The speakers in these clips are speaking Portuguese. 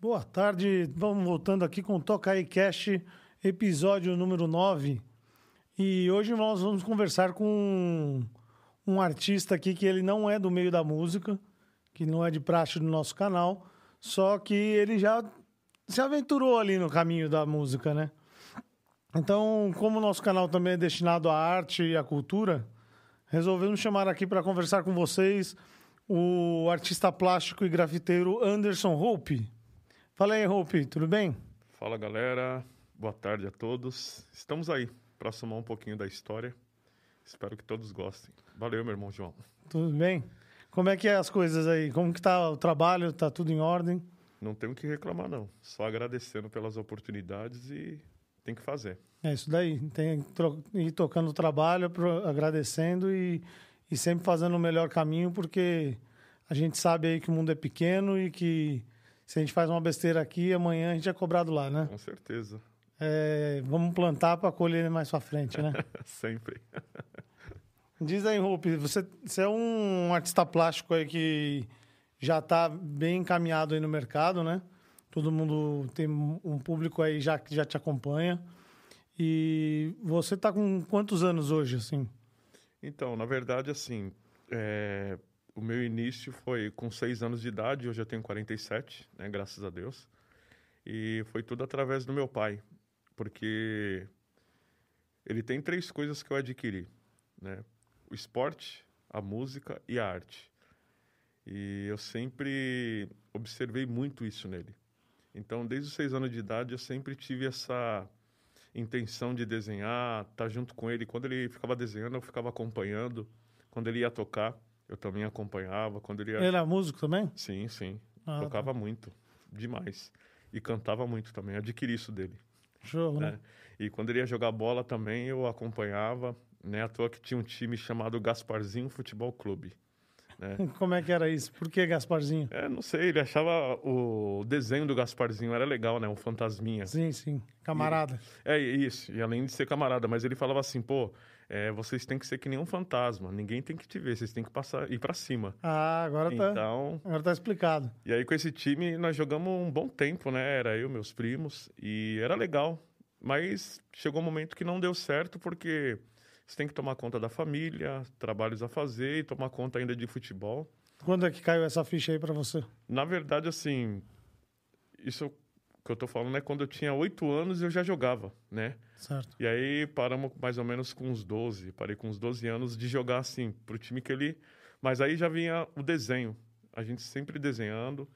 Boa tarde, vamos voltando aqui com o Toca aí Cash, episódio número 9. E hoje nós vamos conversar com um, um artista aqui que ele não é do meio da música, que não é de praxe do nosso canal, só que ele já se aventurou ali no caminho da música, né? Então, como o nosso canal também é destinado à arte e à cultura, resolvemos chamar aqui para conversar com vocês o artista plástico e grafiteiro Anderson Hope. Fala aí, Hope, tudo bem? Fala galera, boa tarde a todos. Estamos aí para somar um pouquinho da história. Espero que todos gostem. Valeu, meu irmão João. Tudo bem? Como é que é as coisas aí? Como que tá o trabalho? Tá tudo em ordem? Não tenho que reclamar não, só agradecendo pelas oportunidades e tem que fazer. É isso daí, tem que ir tocando o trabalho, agradecendo e, e sempre fazendo o melhor caminho, porque a gente sabe aí que o mundo é pequeno e que se a gente faz uma besteira aqui, amanhã a gente é cobrado lá, né? Com certeza. É, vamos plantar para colher mais para frente, né? Sempre. Diz aí, Rupi, você, você é um artista plástico aí que já está bem encaminhado aí no mercado, né? Todo mundo tem um público aí já que já te acompanha. E você está com quantos anos hoje, assim? Então, na verdade, assim, é, o meu início foi com seis anos de idade, hoje eu tenho 47, né, graças a Deus. E foi tudo através do meu pai, porque ele tem três coisas que eu adquiri, né? O esporte, a música e a arte. E eu sempre observei muito isso nele. Então, desde os seis anos de idade, eu sempre tive essa intenção de desenhar, estar tá junto com ele. Quando ele ficava desenhando, eu ficava acompanhando. Quando ele ia tocar, eu também acompanhava. Quando ele, ia... era músico também? Sim, sim. Ah, Tocava tá. muito, demais. E cantava muito também. Adquiri isso dele. Show, né? né? E quando ele ia jogar bola também, eu acompanhava. Né? À toa que tinha um time chamado Gasparzinho Futebol Clube. Né? Como é que era isso? Por que Gasparzinho? É, não sei, ele achava o desenho do Gasparzinho era legal, né? Um fantasminha. Sim, sim. Camarada. E, é isso, e além de ser camarada, mas ele falava assim, pô, é, vocês têm que ser que nem um fantasma, ninguém tem que te ver, vocês têm que passar, ir para cima. Ah, agora tá, então, agora tá explicado. E aí com esse time nós jogamos um bom tempo, né? Era eu, meus primos, e era legal. Mas chegou um momento que não deu certo porque você tem que tomar conta da família, trabalhos a fazer e tomar conta ainda de futebol. Quando é que caiu essa ficha aí para você? Na verdade, assim, isso que eu tô falando é quando eu tinha oito anos eu já jogava, né? Certo. E aí paramos mais ou menos com uns 12, parei com uns 12 anos de jogar assim, pro time que ele... Mas aí já vinha o desenho, a gente sempre desenhando.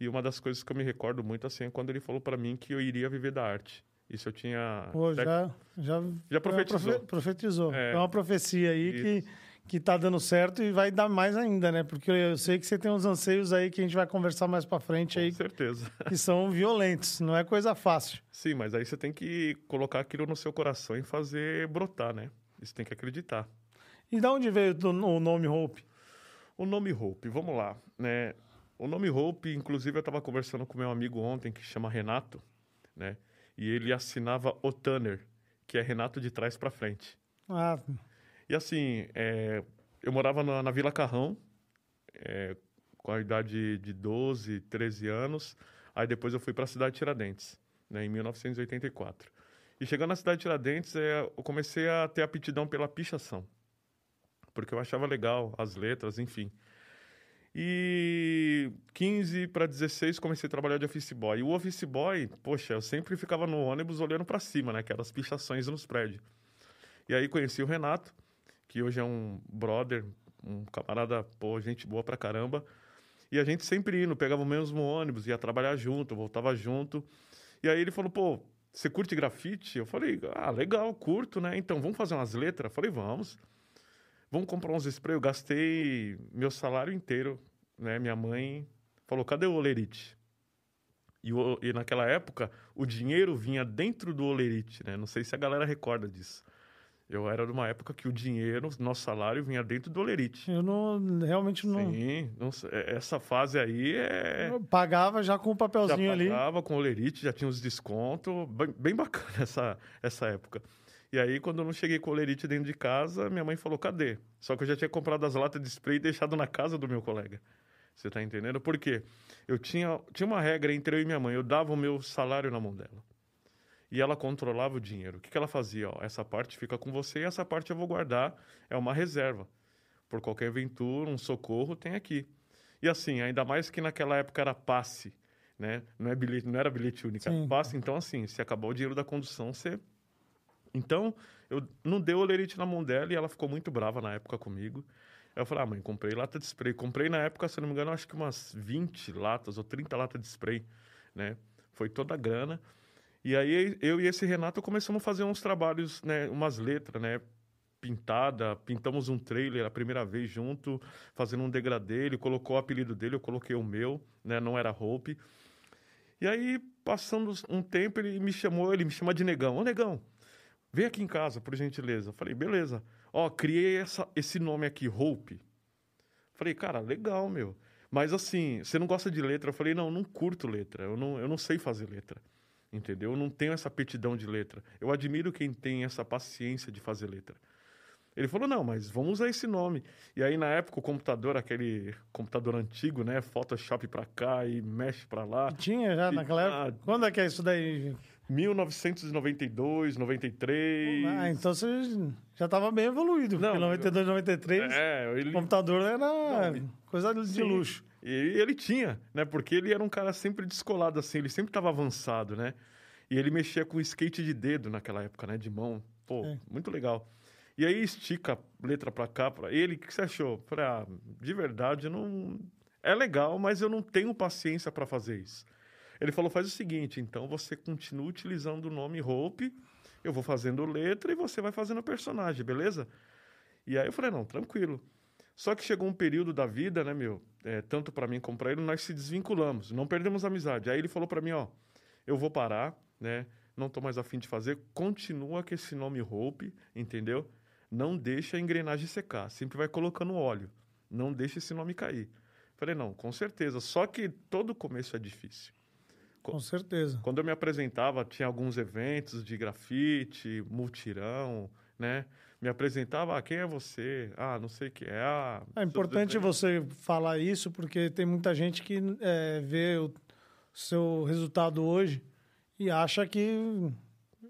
E uma das coisas que eu me recordo muito assim é quando ele falou para mim que eu iria viver da arte. Isso eu tinha. Pô, já, já, já profetizou. profetizou. É, é uma profecia aí que, que tá dando certo e vai dar mais ainda, né? Porque eu sei que você tem uns anseios aí que a gente vai conversar mais para frente Com aí. Com certeza. Que são violentos, não é coisa fácil. Sim, mas aí você tem que colocar aquilo no seu coração e fazer brotar, né? Você tem que acreditar. E da onde veio o nome Hope? O nome Hope, vamos lá, né? O nome Hope, inclusive eu estava conversando com meu amigo ontem que chama Renato, né? e ele assinava o Tanner, que é Renato de trás para frente. Ah. E assim, é, eu morava na, na Vila Carrão, é, com a idade de 12, 13 anos. Aí depois eu fui para a cidade de Tiradentes, né, em 1984. E chegando na cidade de Tiradentes, é, eu comecei a ter aptidão pela pichação. Porque eu achava legal as letras, enfim. E 15 para 16 comecei a trabalhar de office boy. E o office boy, poxa, eu sempre ficava no ônibus olhando para cima, né? Aquelas pichações nos prédios. E aí conheci o Renato, que hoje é um brother, um camarada, pô, gente boa pra caramba. E a gente sempre indo, pegava o mesmo ônibus, ia trabalhar junto, voltava junto. E aí ele falou, pô, você curte grafite? Eu falei, ah, legal, curto, né? Então, vamos fazer umas letras? Eu falei, vamos vamos comprar uns spray. Eu gastei meu salário inteiro, né? Minha mãe falou, cadê o olerite? E, o, e naquela época, o dinheiro vinha dentro do olerite, né? Não sei se a galera recorda disso. Eu era de uma época que o dinheiro, nosso salário, vinha dentro do olerite. Eu não, realmente não... Sim, não, é, essa fase aí é... Eu pagava já com o papelzinho já ali. pagava com o olerite, já tinha os descontos. Bem, bem bacana essa, essa época. E aí, quando eu não cheguei com o olerite dentro de casa, minha mãe falou, cadê? Só que eu já tinha comprado as latas de spray e deixado na casa do meu colega. Você tá entendendo? Por quê? Eu tinha, tinha uma regra entre eu e minha mãe. Eu dava o meu salário na mão dela. E ela controlava o dinheiro. O que, que ela fazia? Ó, essa parte fica com você e essa parte eu vou guardar. É uma reserva. Por qualquer aventura, um socorro, tem aqui. E assim, ainda mais que naquela época era passe, né? Não, é bilhete, não era bilhete único, era passe. Então, assim, se acabar o dinheiro da condução, você... Então, eu não dei o olerite na mão dela e ela ficou muito brava na época comigo. Eu falei, ah, mãe, comprei lata de spray. Comprei na época, se não me engano, acho que umas 20 latas ou 30 latas de spray, né? Foi toda a grana. E aí eu e esse Renato começamos a fazer uns trabalhos, né? Umas letras, né? Pintada, pintamos um trailer a primeira vez junto, fazendo um degradê. Ele colocou o apelido dele, eu coloquei o meu, né? Não era Hope. E aí, passando um tempo, ele me chamou, ele me chama de Negão. Ô, Negão, vem aqui em casa, por gentileza. Eu falei, beleza. Ó, criei essa, esse nome aqui, Hope. Falei, cara, legal, meu. Mas assim, você não gosta de letra? Eu falei, não, não curto letra. Eu não, eu não sei fazer letra. Entendeu? Eu não tenho essa aptidão de letra. Eu admiro quem tem essa paciência de fazer letra. Ele falou, não, mas vamos usar esse nome. E aí, na época, o computador, aquele computador antigo, né? Photoshop pra cá e mexe pra lá. Tinha já naquela época? Quando é que é isso daí? 1992, 93. Ah, então você já estava bem evoluído. Não, porque 92, 93, é, ele... o computador era não, coisa de sim. luxo. E ele tinha, né? Porque ele era um cara sempre descolado, assim. Ele sempre estava avançado, né? E ele mexia com skate de dedo naquela época, né? De mão. Pô, é. muito legal. E aí estica a letra pra cá, pra ele. O que você achou? Falei, ah, de verdade, não... É legal, mas eu não tenho paciência para fazer isso. Ele falou: faz o seguinte, então você continua utilizando o nome Hope, eu vou fazendo letra e você vai fazendo personagem, beleza? E aí eu falei: não, tranquilo. Só que chegou um período da vida, né, meu? É, tanto para mim como para ele, nós se desvinculamos, não perdemos a amizade. Aí ele falou para mim: ó, eu vou parar, né? Não tô mais afim de fazer, continua com esse nome Hope, entendeu? Não deixa a engrenagem secar, sempre vai colocando óleo, não deixa esse nome cair. Falei, não, com certeza. Só que todo começo é difícil. Com certeza. Quando eu me apresentava, tinha alguns eventos de grafite, multirão, né? Me apresentava, ah, quem é você? Ah, não sei o que é. Ah, é importante você falar isso, porque tem muita gente que é, vê o seu resultado hoje e acha que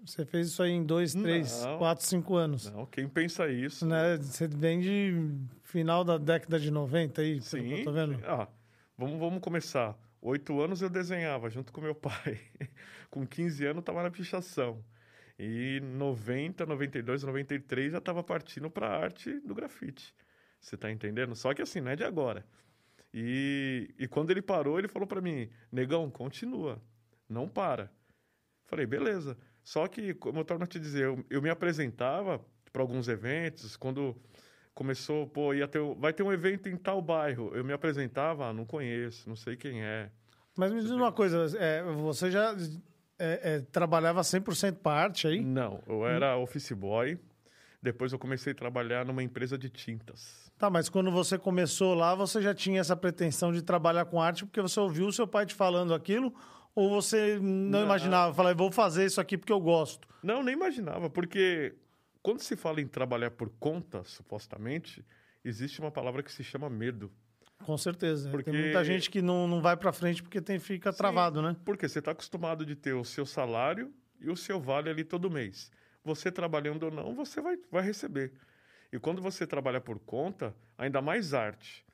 você fez isso aí em dois, três, não, quatro, cinco anos. Não, quem pensa isso? Né? Você vem de final da década de 90 aí, Sim. tô vendo. Ah, vamos, vamos começar. Oito anos eu desenhava junto com meu pai. com 15 anos estava na pichação. E 90, 92, 93 já estava partindo para a arte do grafite. Você está entendendo? Só que assim, não é de agora. E, e quando ele parou, ele falou para mim: Negão, continua, não para. Falei, beleza. Só que, como eu torno a te dizer, eu, eu me apresentava para alguns eventos, quando começou, pô, ia ter, vai ter um evento em tal bairro. Eu me apresentava, ah, não conheço, não sei quem é. Mas me diz uma coisa, é, você já é, é, trabalhava 100% parte aí? Não, eu era hum. office boy. Depois eu comecei a trabalhar numa empresa de tintas. Tá, mas quando você começou lá, você já tinha essa pretensão de trabalhar com arte porque você ouviu o seu pai te falando aquilo? Ou você não, não. imaginava, falar, vou fazer isso aqui porque eu gosto? Não, nem imaginava, porque quando se fala em trabalhar por conta, supostamente, existe uma palavra que se chama medo. Com certeza. Porque... Tem muita gente que não, não vai para frente porque tem, fica Sim, travado, né? Porque você está acostumado de ter o seu salário e o seu vale ali todo mês. Você trabalhando ou não, você vai, vai receber. E quando você trabalha por conta, ainda mais arte.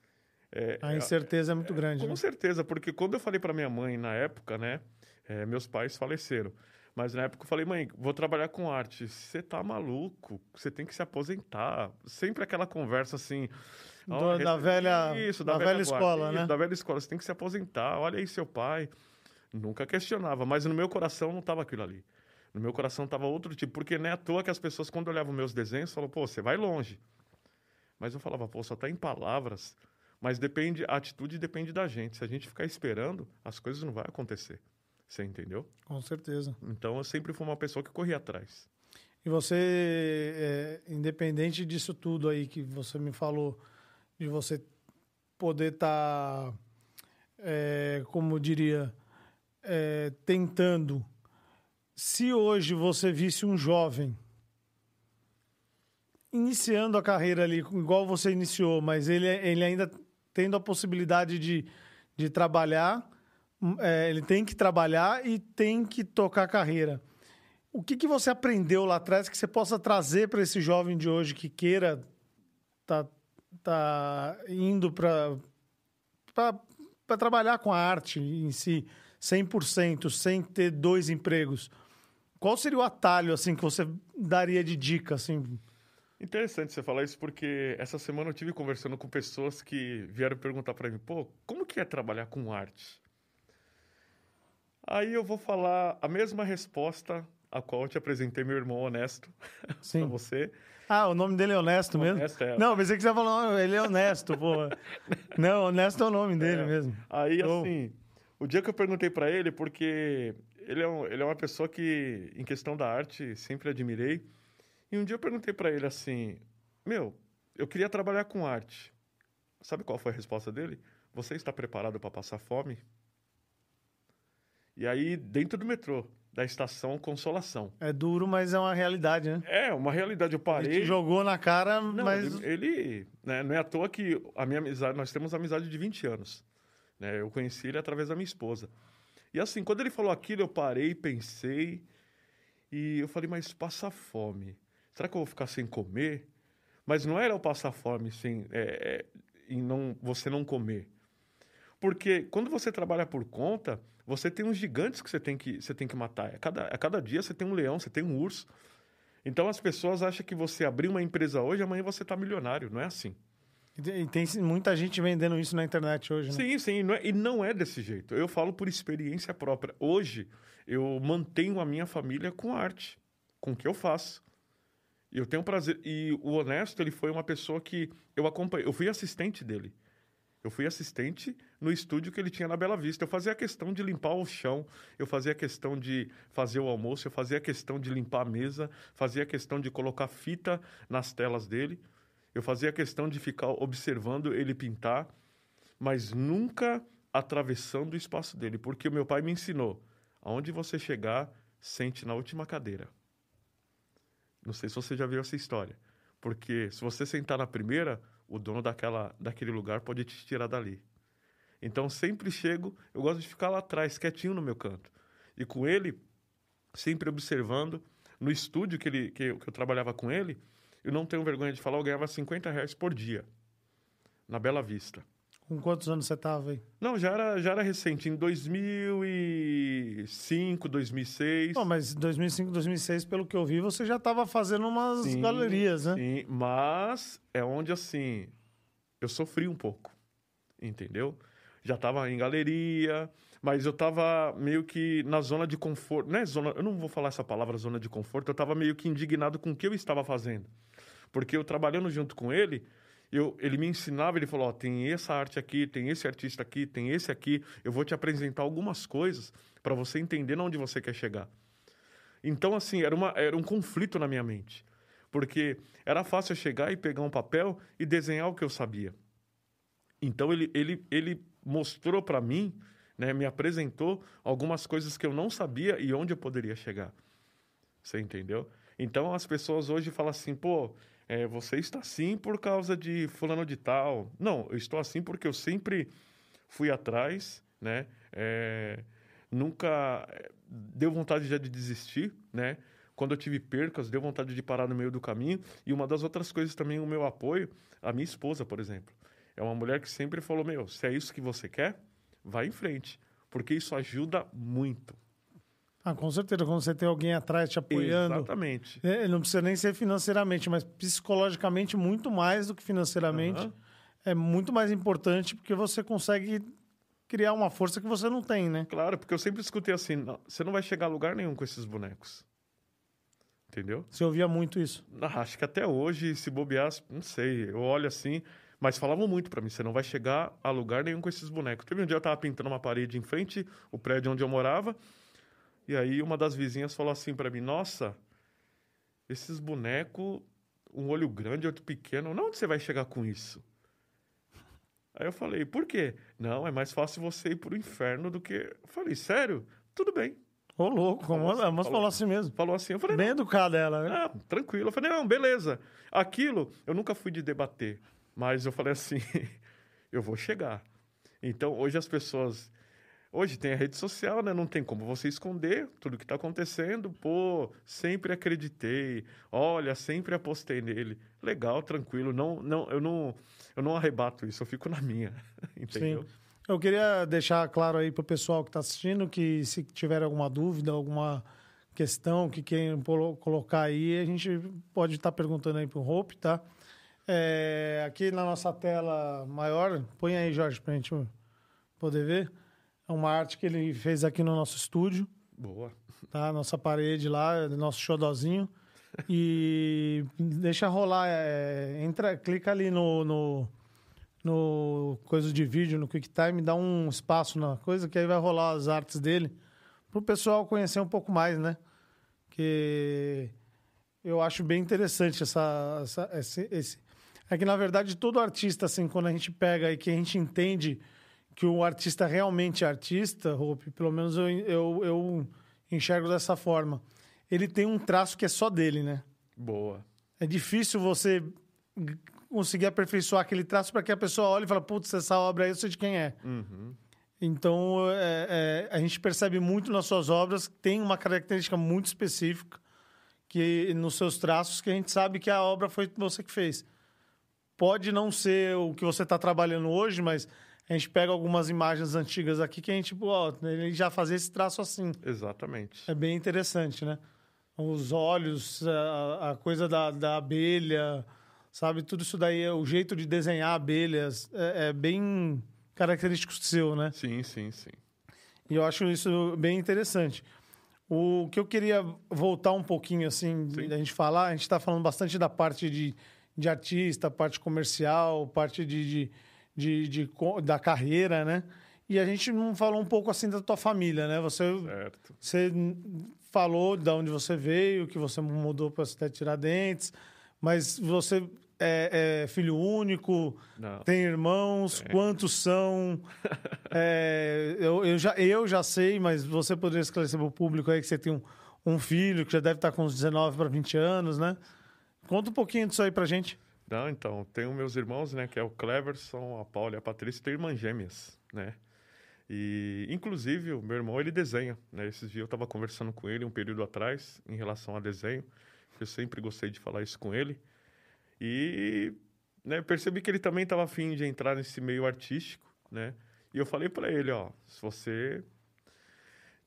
É, a incerteza é, é muito grande. Com né? certeza, porque quando eu falei para minha mãe na época, né? É, meus pais faleceram. Mas na época eu falei, mãe, vou trabalhar com arte. Você tá maluco, você tem que se aposentar. Sempre aquela conversa assim. Do, da velha, isso, da, da velha, velha escola, né? da velha escola, você tem que se aposentar. Olha aí seu pai. Nunca questionava, mas no meu coração não estava aquilo ali. No meu coração estava outro tipo, porque não é à toa que as pessoas, quando olhavam meus desenhos, falavam, pô, você vai longe. Mas eu falava, pô, só tá em palavras. Mas depende, a atitude depende da gente. Se a gente ficar esperando, as coisas não vão acontecer. Você entendeu? Com certeza. Então eu sempre fui uma pessoa que corria atrás. E você, é, independente disso tudo aí que você me falou, de você poder estar, tá, é, como eu diria, é, tentando. Se hoje você visse um jovem iniciando a carreira ali, igual você iniciou, mas ele, ele ainda tendo a possibilidade de, de trabalhar, hum, é, ele tem que trabalhar e tem que tocar carreira. O que, que você aprendeu lá atrás que você possa trazer para esse jovem de hoje que queira tá, tá indo para trabalhar com a arte em si, 100%, sem ter dois empregos? Qual seria o atalho assim que você daria de dica assim? Interessante você falar isso porque essa semana eu tive conversando com pessoas que vieram perguntar para mim, pô, como que é trabalhar com arte? Aí eu vou falar a mesma resposta a qual eu te apresentei meu irmão honesto para você. Ah, o nome dele é Honesto mesmo? Honesto, é. Não, pensei que você falou, ele é honesto, pô. Não, Honesto é o nome dele é. mesmo. Aí, oh. assim, o dia que eu perguntei para ele, porque ele é, um, ele é uma pessoa que, em questão da arte, sempre admirei. E um dia eu perguntei para ele assim: Meu, eu queria trabalhar com arte. Sabe qual foi a resposta dele? Você está preparado para passar fome? E aí, dentro do metrô, da estação Consolação. É duro, mas é uma realidade, né? É, uma realidade. Eu parei. Ele te jogou na cara, não, mas. Ele. né, não é à toa que a minha amizade. Nós temos amizade de 20 anos. Né? Eu conheci ele através da minha esposa. E assim, quando ele falou aquilo, eu parei, pensei. E eu falei, mas passa fome será que eu vou ficar sem comer? Mas não era o passar fome sem, é, é, e não, você não comer. Porque quando você trabalha por conta, você tem uns gigantes que você tem que, você tem que matar. A cada, a cada dia você tem um leão, você tem um urso. Então as pessoas acham que você abrir uma empresa hoje, amanhã você está milionário. Não é assim. E tem muita gente vendendo isso na internet hoje, né? Sim, sim. Não é, e não é desse jeito. Eu falo por experiência própria. Hoje, eu mantenho a minha família com arte, com o que eu faço. E eu tenho prazer. E o Honesto, ele foi uma pessoa que eu acompanhei. Eu fui assistente dele. Eu fui assistente no estúdio que ele tinha na Bela Vista. Eu fazia a questão de limpar o chão, eu fazia a questão de fazer o almoço, eu fazia a questão de limpar a mesa, fazia a questão de colocar fita nas telas dele. Eu fazia a questão de ficar observando ele pintar, mas nunca atravessando o espaço dele, porque o meu pai me ensinou: aonde você chegar, sente na última cadeira. Não sei se você já viu essa história. Porque se você sentar na primeira, o dono daquela, daquele lugar pode te tirar dali. Então sempre chego, eu gosto de ficar lá atrás, quietinho no meu canto. E com ele, sempre observando, no estúdio que, ele, que, eu, que eu trabalhava com ele, eu não tenho vergonha de falar, eu ganhava 50 reais por dia, na Bela Vista. Com quantos anos você estava aí? Não, já era, já era recente, em 2005, 2006. Não, mas 2005, 2006, pelo que eu vi, você já estava fazendo umas sim, galerias, né? Sim, mas é onde, assim, eu sofri um pouco, entendeu? Já estava em galeria, mas eu estava meio que na zona de conforto. Não é zona, eu não vou falar essa palavra zona de conforto, eu estava meio que indignado com o que eu estava fazendo. Porque eu trabalhando junto com ele, eu, ele me ensinava, ele falou, tem essa arte aqui, tem esse artista aqui, tem esse aqui, eu vou te apresentar algumas coisas para você entender onde você quer chegar. Então, assim, era, uma, era um conflito na minha mente, porque era fácil eu chegar e pegar um papel e desenhar o que eu sabia. Então, ele, ele, ele mostrou para mim, né, me apresentou algumas coisas que eu não sabia e onde eu poderia chegar. Você entendeu? Então, as pessoas hoje falam assim, pô, é, você está assim por causa de fulano de tal. Não, eu estou assim porque eu sempre fui atrás, né? É, nunca é, deu vontade já de desistir, né? Quando eu tive percas, deu vontade de parar no meio do caminho. E uma das outras coisas também, o meu apoio, a minha esposa, por exemplo. É uma mulher que sempre falou, meu, se é isso que você quer, vai em frente. Porque isso ajuda muito. Ah, com certeza, quando você tem alguém atrás te apoiando. Exatamente. É, não precisa nem ser financeiramente, mas psicologicamente muito mais do que financeiramente. Uhum. É muito mais importante porque você consegue criar uma força que você não tem, né? Claro, porque eu sempre escutei assim: não, você não vai chegar a lugar nenhum com esses bonecos. Entendeu? Você ouvia muito isso? Ah, acho que até hoje, se bobear, não sei. Eu olho assim, mas falavam muito para mim: você não vai chegar a lugar nenhum com esses bonecos. Teve um dia eu tava pintando uma parede em frente, o prédio onde eu morava. E aí uma das vizinhas falou assim para mim: Nossa, esses bonecos, um olho grande, outro pequeno, onde você vai chegar com isso? Aí eu falei: Por quê? Não, é mais fácil você ir pro inferno do que. Eu falei: Sério? Tudo bem. Ô, louco, como assim, mas falou assim mesmo. Falou assim. Eu falei: Bem educada ela, né? Ah, tranquilo. Eu falei: Não, beleza. Aquilo, eu nunca fui de debater, mas eu falei assim. eu vou chegar. Então, hoje as pessoas. Hoje tem a rede social, né? Não tem como você esconder tudo que está acontecendo. Pô, sempre acreditei. Olha, sempre apostei nele. Legal, tranquilo. Não, não, eu não, eu não arrebato isso. Eu fico na minha. Entendeu? Sim. Eu queria deixar claro aí para o pessoal que está assistindo que se tiver alguma dúvida, alguma questão que queiram colocar aí, a gente pode estar tá perguntando aí para o Hope, tá? É, aqui na nossa tela maior, põe aí, Jorge, para a gente poder ver. É uma arte que ele fez aqui no nosso estúdio. Boa. Tá? Nossa parede lá, nosso xodozinho. E deixa rolar, é, entra, clica ali no, no no coisa de vídeo, no QuickTime, dá um espaço na coisa, que aí vai rolar as artes dele, para o pessoal conhecer um pouco mais, né? Que eu acho bem interessante essa, essa esse, esse, É que, na verdade, todo artista, assim, quando a gente pega e que a gente entende que o artista realmente é artista, Hope, pelo menos eu, eu, eu enxergo dessa forma, ele tem um traço que é só dele, né? Boa. É difícil você conseguir aperfeiçoar aquele traço para que a pessoa olhe e fale, putz, essa obra aí eu sei de quem é. Uhum. Então, é, é, a gente percebe muito nas suas obras que tem uma característica muito específica que nos seus traços que a gente sabe que a obra foi você que fez. Pode não ser o que você está trabalhando hoje, mas a gente pega algumas imagens antigas aqui que a gente, ó, ele já fazia esse traço assim. Exatamente. É bem interessante, né? Os olhos, a, a coisa da, da abelha, sabe? Tudo isso daí, o jeito de desenhar abelhas é, é bem característico seu, né? Sim, sim, sim. E eu acho isso bem interessante. O que eu queria voltar um pouquinho, assim, da gente falar, a gente está falando bastante da parte de, de artista, parte comercial, parte de, de, de, de, da carreira, né? E a gente não falou um pouco assim da tua família, né? Você, certo. você falou de onde você veio, que você mudou para a Tiradentes, mas você é, é filho único? Não. Tem irmãos? É. Quantos são? é, eu, eu, já, eu já sei, mas você poderia esclarecer para o público aí que você tem um, um filho que já deve estar com uns 19 para 20 anos, né? Conta um pouquinho disso aí para gente. Não, então, tenho meus irmãos, né, que é o Cleverson, a Paula e a Patrícia, tem irmãs gêmeas, né? E, inclusive, o meu irmão, ele desenha, né? Esses dias eu estava conversando com ele um período atrás, em relação a desenho. Eu sempre gostei de falar isso com ele. E né, percebi que ele também estava afim de entrar nesse meio artístico, né? E eu falei para ele, ó, se você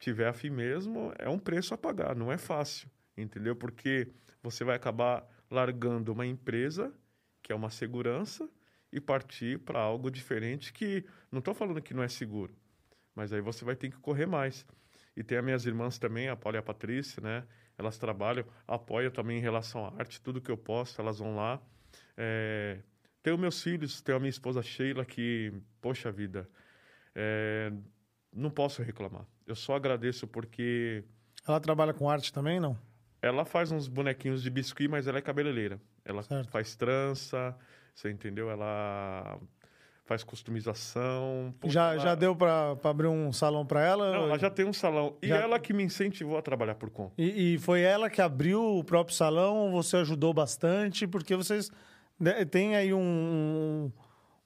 tiver afim mesmo, é um preço a pagar, não é fácil, entendeu? Porque você vai acabar largando uma empresa, que é uma segurança, e partir para algo diferente que, não estou falando que não é seguro, mas aí você vai ter que correr mais. E tem as minhas irmãs também, a Paula e a Patrícia, né? elas trabalham, apoiam também em relação à arte, tudo que eu posto, elas vão lá. É, tenho meus filhos, tenho a minha esposa Sheila, que, poxa vida, é, não posso reclamar. Eu só agradeço porque. Ela trabalha com arte também, não? Ela faz uns bonequinhos de biscuit, mas ela é cabeleireira. Ela certo. faz trança, você entendeu? Ela faz customização. já, já deu para abrir um salão para ela? Não, ela já tem um salão. E já... ela que me incentivou a trabalhar por conta. E, e, foi ela que abriu o próprio salão? Você ajudou bastante? Porque vocês né, têm aí um,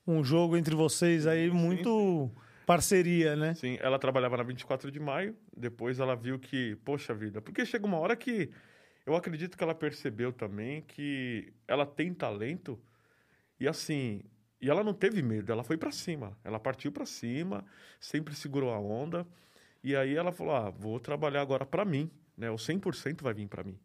um jogo entre vocês aí muito sim, sim. Parceria, né? Sim, ela trabalhava na 24 de maio. Depois ela viu que, poxa vida, porque chega uma hora que eu acredito que ela percebeu também que ela tem talento. E assim, e ela não teve medo, ela foi para cima. Ela partiu para cima, sempre segurou a onda. E aí ela falou: "Ah, vou trabalhar agora para mim, né? O 100% vai vir para mim".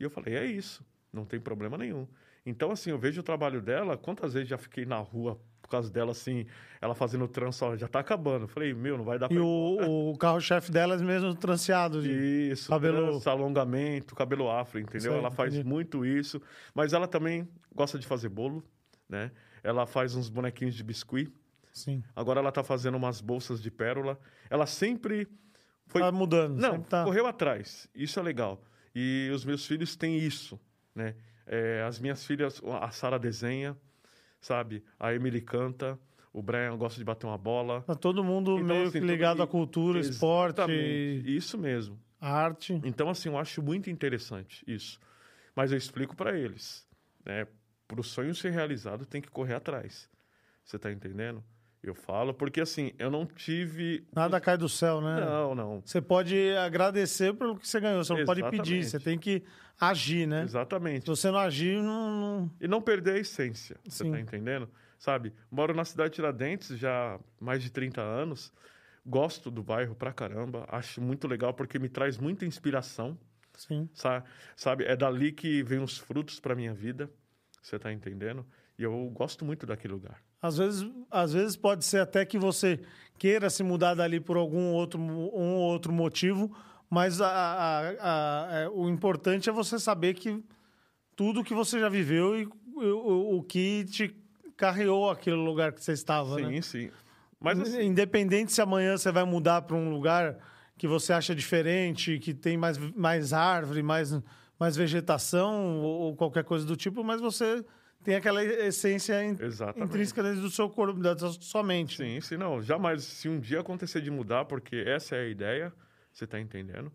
E eu falei: "É isso, não tem problema nenhum". Então assim, eu vejo o trabalho dela, quantas vezes já fiquei na rua causa dela assim, ela fazendo trança, ó, já tá acabando. Eu falei: "Meu, não vai dar para". E o, o carro-chefe dela é mesmo tranceado de Isso, cabelo trança, alongamento, cabelo afro, entendeu? ela faz entendi. muito isso, mas ela também gosta de fazer bolo, né? Ela faz uns bonequinhos de biscuit. Sim. Agora ela está fazendo umas bolsas de pérola. Ela sempre foi tá mudando. Não, tá... correu atrás. Isso é legal. E os meus filhos têm isso, né? É, as minhas filhas, a Sara desenha, sabe? A Emily canta. O Brian gosta de bater uma bola. Tá todo mundo então, meio assim, que ligado todo... à cultura, esporte. Isso mesmo. Arte. Então, assim, eu acho muito interessante isso. Mas eu explico para eles, né? para o sonho ser realizado, tem que correr atrás. Você tá entendendo? Eu falo porque assim, eu não tive. Nada cai do céu, né? Não, não. Você pode agradecer pelo que você ganhou, você não pode pedir, Exatamente. você tem que agir, né? Exatamente. Se você não agir, não. não- E não perder a essência, você Sim. tá entendendo? Sabe? Moro na cidade de Tiradentes já há mais de 30 anos. Gosto do bairro pra caramba. Acho muito legal porque me traz muita inspiração. Sim. sa- Sabe? É dali que vem os frutos pra minha vida. Você tá entendendo? E eu gosto muito daquele lugar. Às vezes, às vezes pode ser até que você queira se mudar dali por algum outro, um ou outro motivo, mas a- a- a- é, o importante é você saber que tudo que você já viveu e o, o- que te carreou aquele lugar que você estava, sim, né? sim. Mas assim, Independente se amanhã você vai mudar para um lugar que você acha diferente, que tem mais, mais árvore, mais, mais vegetação ou, ou qualquer coisa do tipo, mas você tem aquela essência in- intrínseca do seu corpo, da sua mente. Sim, sim, não. Jamais, se um dia acontecer de mudar, porque essa é a ideia, você tá entendendo?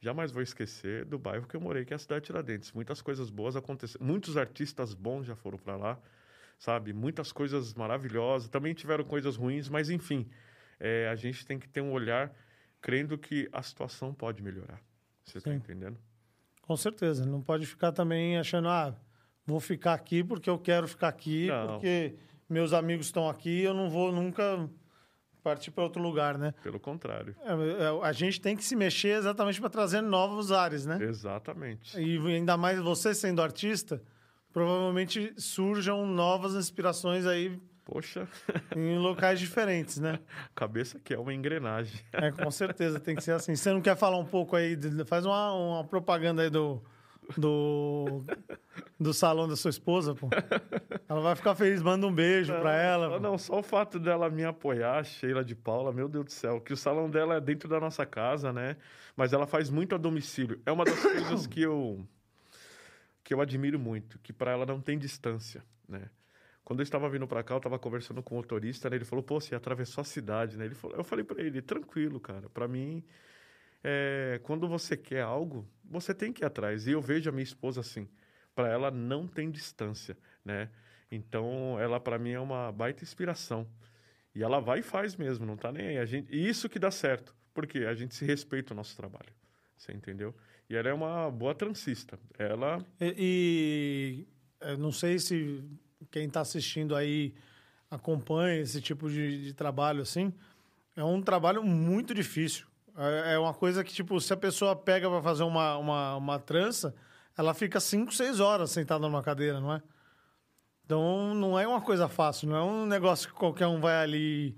Jamais vou esquecer do bairro que eu morei, que é a cidade de Tiradentes. Muitas coisas boas aconteceram. Muitos artistas bons já foram para lá, sabe? Muitas coisas maravilhosas. Também tiveram coisas ruins, mas enfim. é, a gente tem que ter um olhar crendo que a situação pode melhorar. Você tá Sim. entendendo? Com certeza. Não pode ficar também achando, ah, vou ficar aqui porque eu quero ficar aqui, Não. porque meus amigos estão aqui, eu não vou nunca partir para outro lugar, né? Pelo contrário. É, é, A gente tem que se mexer exatamente para trazer novos ares, né? Exatamente. E ainda mais você sendo artista, provavelmente surjam novas inspirações aí Poxa, em locais diferentes, né? cabeça que é uma engrenagem. É, com certeza, tem que ser assim. Você não quer falar um pouco aí, faz uma, uma propaganda aí do, do, do salão da sua esposa, pô. Ela vai ficar feliz, manda um beijo pra ela. Não, pô. não, só o fato dela me apoiar, Sheila de Paula, meu Deus do céu, que o salão dela é dentro da nossa casa, né? Mas ela faz muito a domicílio. É uma das coisas que eu que eu admiro muito, que para ela não tem distância, né? Quando eu estava vindo para cá, eu estava conversando com o motorista, né? Ele falou: "Pô, você atravessou a cidade", né? Ele falou, eu falei para ele: "Tranquilo, cara. Para mim, é, quando você quer algo, você tem que ir atrás". E eu vejo a minha esposa assim. Para ela não tem distância, né? Então, ela para mim é uma baita inspiração. E ela vai e faz mesmo, não tá nem aí. A gente, e isso que dá certo, porque a gente se respeita o nosso trabalho. Você entendeu? E ela é uma boa transista. Ela E, e eu não sei se quem está assistindo aí acompanha esse tipo de, de trabalho assim. É um trabalho muito difícil. É, é uma coisa que, tipo, se a pessoa pega para fazer uma, uma, uma trança, ela fica 5, 6 horas sentada numa cadeira, não é? Então, não é uma coisa fácil, não é um negócio que qualquer um vai ali.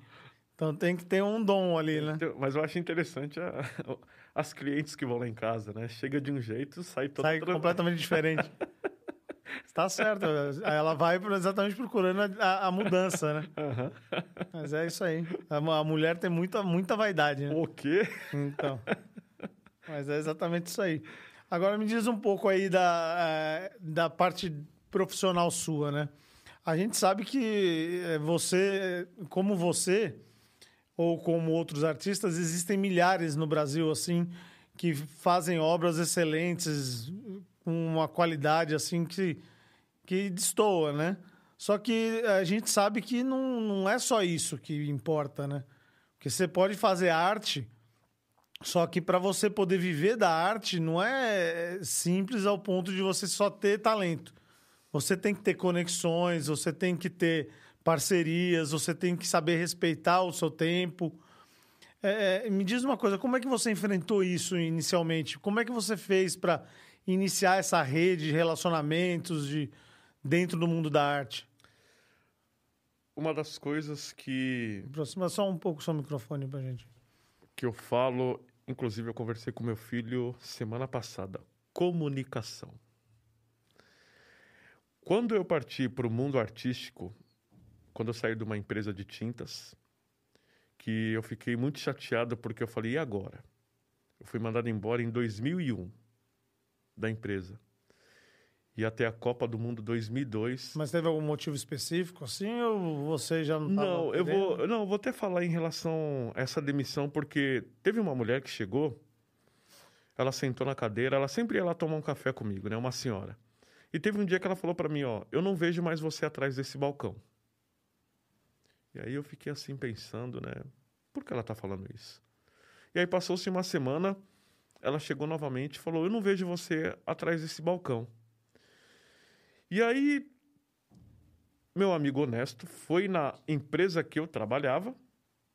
Então, tem que ter um dom ali, né? Então, Mas eu acho interessante a- as clientes que vão lá em casa, né? Chega de um jeito, sai toda Sai completamente diferente. Está certo. Ela vai exatamente procurando a, a- mudança, né? Aham. Mas é isso aí. A, a mulher tem muita, muita vaidade, né? O quê? Então. Mas é exatamente isso aí. Agora me diz um pouco aí da, eh, da parte profissional sua, né? A gente sabe que eh, você, como você, ou como outros artistas, existem milhares no Brasil, assim, que fazem obras excelentes, uma qualidade, assim, que, que destoa, né? Só que a gente sabe que não, não é só isso que importa, né? Porque você pode fazer arte, só que para você poder viver da arte não é simples ao ponto de você só ter talento. Você tem que ter conexões, você tem que ter parcerias, você tem que saber respeitar o seu tempo. É, é, me diz uma coisa, como é que você enfrentou isso inicialmente? Como é que você fez para iniciar essa rede de relacionamentos de, dentro do mundo da arte? Uma das coisas que, Aproxima só um pouco o seu microfone pra gente. que eu falo, inclusive eu conversei com meu filho semana passada, comunicação. Quando eu parti para o mundo artístico, quando eu saí de uma empresa de tintas, que eu fiquei muito chateado porque eu falei, e agora? Eu fui mandado embora em 2001 da empresa. E até a Copa do Mundo 2002. Mas teve algum motivo específico assim ou você já não Não, eu vou, não, vou até falar em relação a essa demissão, porque teve uma mulher que chegou, ela sentou na cadeira, ela sempre ia lá tomar um café comigo, né? Uma senhora. E teve um dia que ela falou para mim, ó, eu não vejo mais você atrás desse balcão. E aí eu fiquei assim pensando, né? Por que ela tá falando isso? E aí passou-se uma semana, ela chegou novamente e falou: Eu não vejo você atrás desse balcão. E aí, meu amigo honesto foi na empresa que eu trabalhava,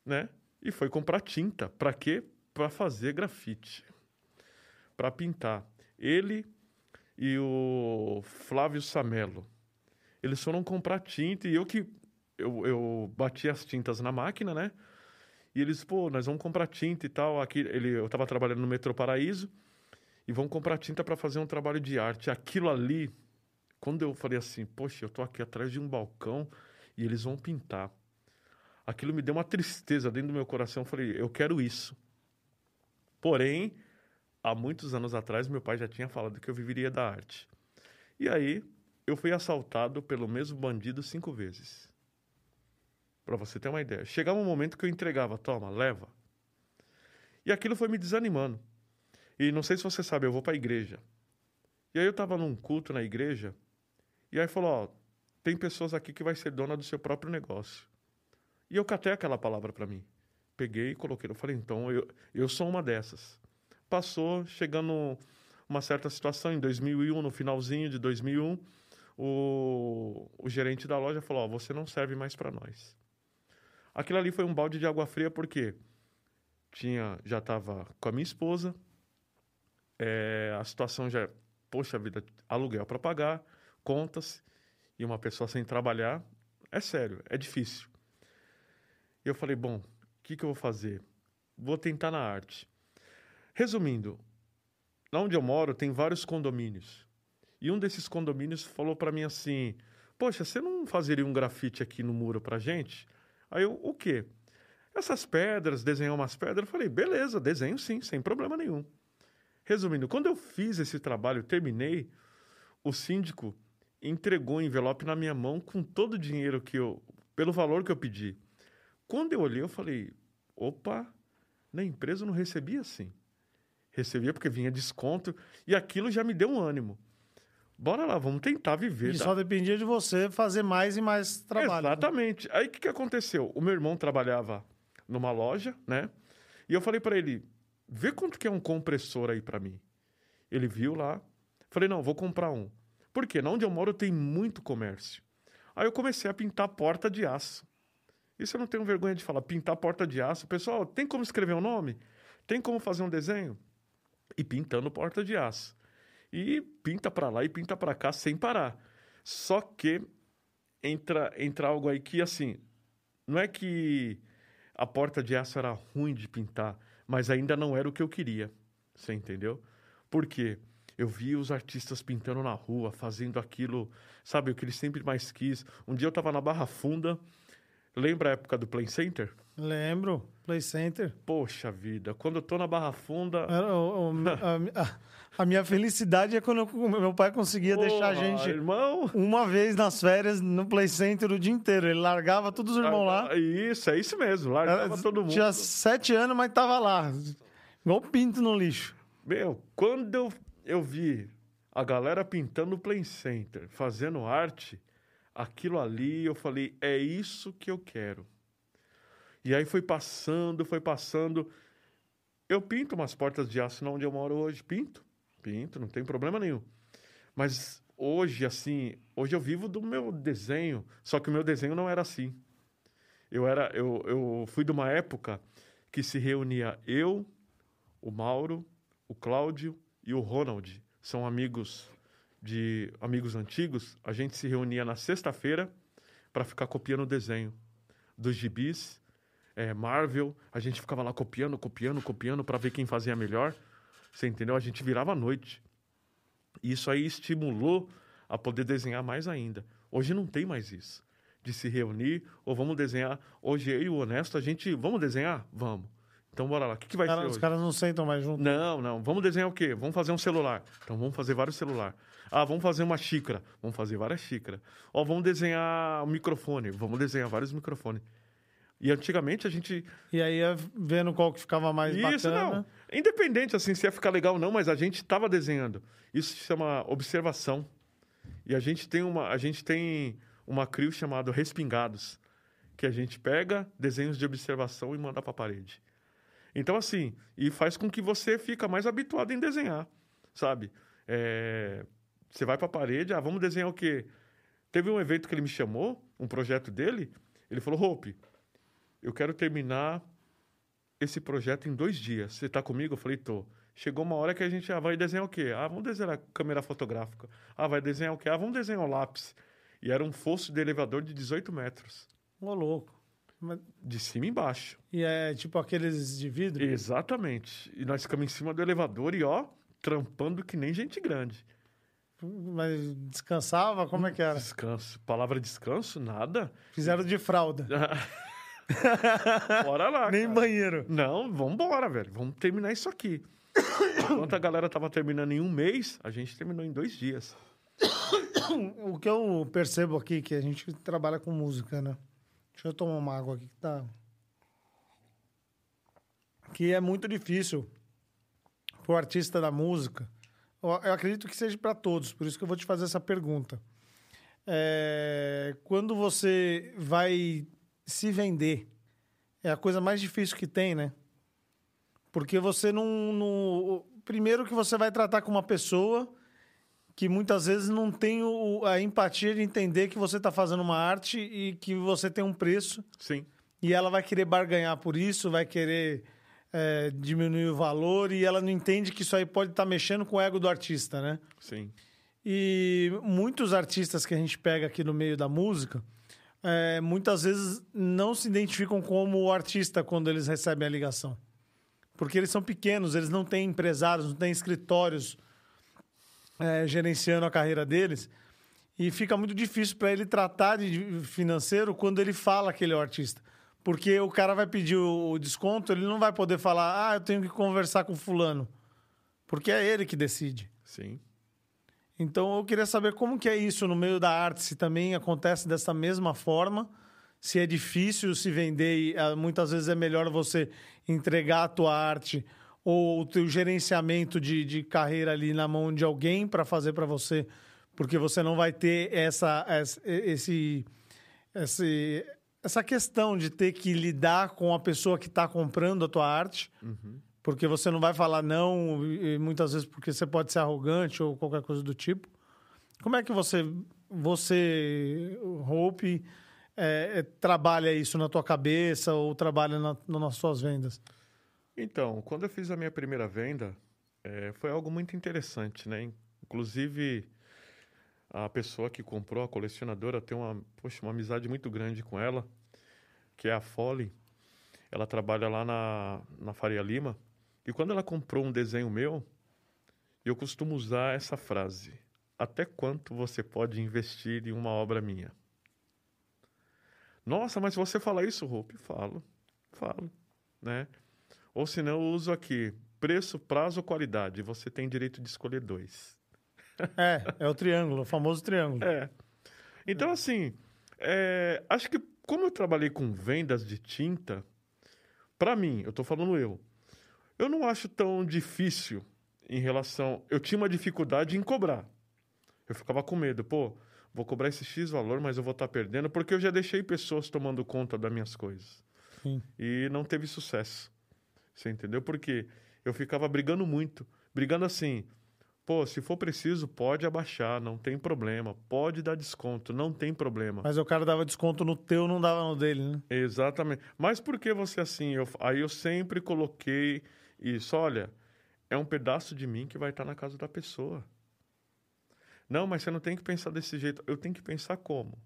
né? E foi comprar tinta. Para quê? Para fazer grafite. Para pintar. Ele e o Flávio Samelo. Eles foram comprar tinta e eu que. Eu, eu bati as tintas na máquina, né? E eles, pô, nós vamos comprar tinta e tal. Aqui, ele, eu estava trabalhando no Metrô Paraíso e vão comprar tinta para fazer um trabalho de arte. Aquilo ali, quando eu falei assim, poxa, eu tô aqui atrás de um balcão e eles vão pintar. Aquilo me deu uma tristeza dentro do meu coração. Eu falei, eu quero isso. Porém, há muitos anos atrás, meu pai já tinha falado que eu viveria da arte. E aí, eu fui assaltado pelo mesmo bandido cinco vezes. Para você ter uma ideia. Chegava um momento que eu entregava, toma, leva. E aquilo foi me desanimando. E não sei se você sabe, eu vou para a igreja. E aí eu estava num culto na igreja, e aí falou, ó, tem pessoas aqui que vai ser dona do seu próprio negócio. E eu catei aquela palavra para mim. Peguei e coloquei. Eu falei, então, eu, eu sou uma dessas. Passou, chegando uma certa situação, em 2001, no finalzinho de 2001, o, o gerente da loja falou, ó, você não serve mais para nós. Aquilo ali foi um balde de água fria, porque tinha, já estava com a minha esposa, é, a situação já, poxa vida, aluguel para pagar, contas, e uma pessoa sem trabalhar, é sério, é difícil. E eu falei, bom, o que, que eu vou fazer? Vou tentar na arte. Resumindo, lá onde eu moro tem vários condomínios. E um desses condomínios falou para mim assim: Poxa, você não fazeria um grafite aqui no muro pra gente? Aí eu, o quê? Essas pedras, desenhar umas pedras. Eu falei, beleza, desenho sim, sem problema nenhum. Resumindo, quando eu fiz esse trabalho, terminei, o síndico entregou um envelope na minha mão com todo o dinheiro que eu, pelo valor que eu pedi. Quando eu olhei, eu falei, opa, na empresa eu não recebia assim. Recebia porque vinha desconto e aquilo já me deu um ânimo. Bora lá, vamos tentar viver. E tá? só dependia de você fazer mais e mais trabalho. né? Exatamente. Aí o que, que aconteceu? O meu irmão trabalhava numa loja, né? E eu falei para ele: vê quanto que é um compressor aí para mim. Ele viu lá. Falei: não, vou comprar um. Por quê? Na onde eu moro tem muito comércio. Aí eu comecei a pintar porta de aço. Isso eu não tenho vergonha de falar, pintar porta de aço. Pessoal, tem como escrever um nome? Tem como fazer um desenho? E pintando porta de aço. E pinta para lá e pinta para cá sem parar. Só que entra, entra algo aí que, assim, não é que a porta de aço era ruim de pintar, mas ainda não era o que eu queria. Você entendeu? Por quê? Eu vi os artistas pintando na rua, fazendo aquilo, sabe, o que eles sempre mais quis. Um dia eu estava na Barra Funda, lembra a época do Play Center? Lembro, Play Center. Poxa vida, quando eu tô na Barra Funda. Era o- o- a, a- minha felicidade é quando eu- meu pai conseguia deixar a Porra, gente Irmão! uma vez nas férias no Play Center o dia inteiro. Ele largava todos os irmãos lá. Isso, é isso mesmo, largava Era- todo mundo. Tinha sete anos, mas tava lá. Igual pinto no lixo. Meu, quando eu, eu vi a galera pintando o Play Center, fazendo arte, aquilo ali eu falei, é isso que eu quero. E aí foi passando, foi passando. Eu pinto umas portas de aço na onde eu moro hoje. Pinto, pinto, não tem problema nenhum. Mas hoje, assim, hoje eu vivo do meu desenho. Só que o meu desenho não era assim. Eu era, eu, eu fui de uma época que se reunia eu, o Mauro, o Cláudio e o Ronald. São amigos de amigos antigos. A gente se reunia na sexta-feira para ficar copiando o desenho dos gibis, é, Marvel. A gente ficava lá copiando, copiando, copiando para ver quem fazia melhor. Você entendeu? A gente virava à noite. E isso aí estimulou a poder desenhar mais ainda. Hoje não tem mais isso. De se reunir, ou vamos desenhar. Hoje eu e o Honesto, a gente. Vamos desenhar? Vamos. Então bora lá. O que, que vai Cara, ser os hoje? caras não sentam mais juntos. Não, não. Vamos desenhar o quê? Vamos fazer um celular. Então vamos fazer vários celulares. Ah, vamos fazer uma xícara. Vamos fazer várias xícaras. Ó, vamos desenhar um microfone. Vamos desenhar vários microfones. E antigamente a gente. E aí ia vendo qual que ficava mais Isso bacana. não. Independente assim se ia ficar legal ou não, mas a gente estava desenhando. Isso se chama observação. E a gente tem uma, a gente tem uma crew chamada Respingados. que a gente pega desenhos de observação e manda para a parede. Então, assim, e faz com que você fica mais habituado em desenhar, sabe? É, você vai para a parede, ah, vamos desenhar o quê? Teve um evento que ele me chamou, um projeto dele, ele falou, Hope, eu quero terminar esse projeto em dois dias. Você está comigo? Eu falei, tô. Chegou uma hora que a gente ah, vai desenhar o quê? Ah, vamos desenhar câmera fotográfica. Ah, vai desenhar o quê? Ah, vamos desenhar o lápis. E era um fosso de elevador de 18 metros. Ô, louco. De cima e embaixo. E é tipo aqueles de vidro? Exatamente. E nós ficamos em cima do elevador e, ó, trampando que nem gente grande. Mas descansava? Como é que era? Descanso. Palavra descanso? Nada. Fizeram de fralda. Bora lá. Nem cara. banheiro. Não, vamos embora, velho. Vamos terminar isso aqui. Enquanto a galera tava terminando em um mês, a gente terminou em dois dias. O que eu percebo aqui que a gente trabalha com música, né? Deixa eu tomar uma água aqui que tá. Que é muito difícil pro artista da música. Eu, eu acredito que seja para todos, por isso que eu vou te fazer essa pergunta. É, quando você vai se vender, é a coisa mais difícil que tem, né? Porque você não, não. Primeiro que você vai tratar com uma pessoa que muitas vezes não tem o, a empatia de entender que você está fazendo uma arte e que você tem um preço. Sim. E ela vai querer barganhar por isso, vai querer é, diminuir o valor e ela não entende que isso aí pode estar tá mexendo com o ego do artista, né? Sim. E muitos artistas que a gente pega aqui no meio da música, é, muitas vezes não se identificam como artista quando eles recebem a ligação. Porque eles são pequenos, eles não têm empresários, não têm escritórios é, gerenciando a carreira deles. E fica muito difícil para ele tratar de financeiro quando ele fala que ele é o artista. Porque o cara vai pedir o desconto, ele não vai poder falar, ah, eu tenho que conversar com fulano. Porque é ele que decide. Sim. Então eu queria saber como que é isso no meio da arte, se também acontece dessa mesma forma, se é difícil se vender e ah, muitas vezes é melhor você entregar a tua arte ou o teu gerenciamento de, de carreira ali na mão de alguém para fazer para você, porque você não vai ter essa, essa esse, esse, essa questão de ter que lidar com a pessoa que está comprando a tua arte. Uhum. Porque você não vai falar não, e muitas vezes porque você pode ser arrogante ou qualquer coisa do tipo. Como é que você, você Hope, é, é, trabalha isso na tua cabeça ou trabalha na, nas suas vendas? Então, quando eu fiz a minha primeira venda, é, foi algo muito interessante, né? Inclusive, a pessoa que comprou, a colecionadora, tem uma, poxa, uma amizade muito grande com ela, que é a Folly. Ela trabalha lá na, na Faria Lima. E quando ela comprou um desenho meu, eu costumo usar essa frase: Até quanto você pode investir em uma obra minha? Nossa, mas você fala isso, Hope? Falo, falo, né? Ou se não, eu uso aqui preço, prazo, qualidade. Você tem direito de escolher dois. É, é o triângulo, o famoso triângulo. É. Então, assim, é, acho que como eu trabalhei com vendas de tinta, para mim, eu estou falando eu, eu não acho tão difícil em relação. Eu tinha uma dificuldade em cobrar. Eu ficava com medo, pô, vou cobrar esse X valor, mas eu vou estar tá perdendo, porque eu já deixei pessoas tomando conta das minhas coisas. Sim. E não teve sucesso. Você entendeu? Porque eu ficava brigando muito. Brigando assim, pô, se for preciso, pode abaixar, não tem problema. Pode dar desconto, não tem problema. Mas o cara dava desconto no teu, não dava no dele, né? Exatamente. Mas por que você assim? Eu, aí eu sempre coloquei isso, olha, é um pedaço de mim que vai estar na casa da pessoa. Não, mas você não tem que pensar desse jeito. Eu tenho que pensar como?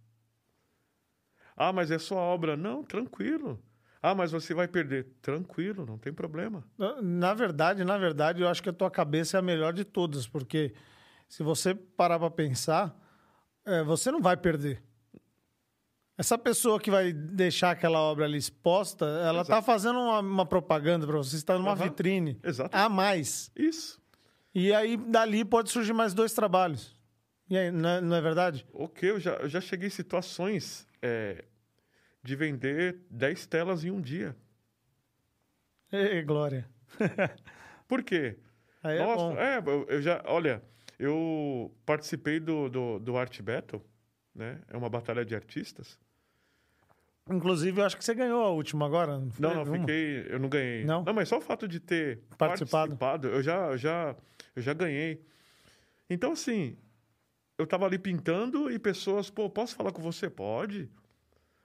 Ah, mas é sua obra. Não, tranquilo. Ah, mas você vai perder. Tranquilo, não tem problema. Na verdade, na verdade, eu acho que a tua cabeça é a melhor de todas, porque se você parar para pensar, é, você não vai perder. Essa pessoa que vai deixar aquela obra ali exposta, ela está fazendo uma, uma propaganda para você, está numa uhum. vitrine Exato. a mais. Isso. E aí, dali, pode surgir mais dois trabalhos. E aí, não é, não é verdade? Ok, eu já, eu já cheguei em situações é, de vender 10 telas em um dia. Ei, glória. Por quê? Aí é Nossa, é, é, eu já, olha, eu participei do, do, do Art Battle, né? É uma batalha de artistas. Inclusive, eu acho que você ganhou a última agora. Não, não, Uma? fiquei. Eu não ganhei. Não? mas só o fato de ter Participado. participado, eu, já, eu, já, eu já ganhei. Então, assim, eu tava ali pintando e pessoas, pô, posso falar com você? Pode.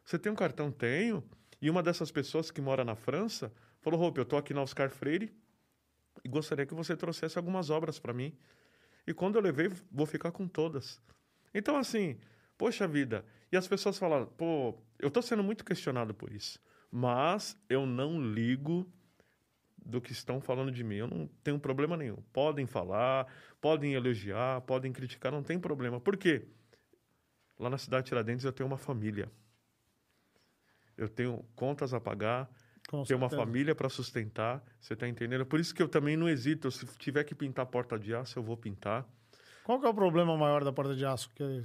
Você tem um cartão? Tenho. E uma dessas pessoas que mora na França falou: Roupe, eu tô aqui na Oscar Freire e gostaria que você trouxesse algumas obras para mim. E quando eu levei, vou ficar com todas. Então, assim, poxa vida. E as pessoas falam, pô, eu tô sendo muito questionado por isso. Mas eu não ligo do que estão falando de mim. Eu não tenho problema nenhum. Podem falar, podem elogiar, podem criticar, não tem problema. Por quê? Lá na cidade de Tiradentes eu tenho uma família. Eu tenho contas a pagar, Com tenho uma família para sustentar. Você tá entendendo? Por isso que eu também não hesito. Se tiver que pintar porta de aço, eu vou pintar. Qual que é o problema maior da porta de aço? Que...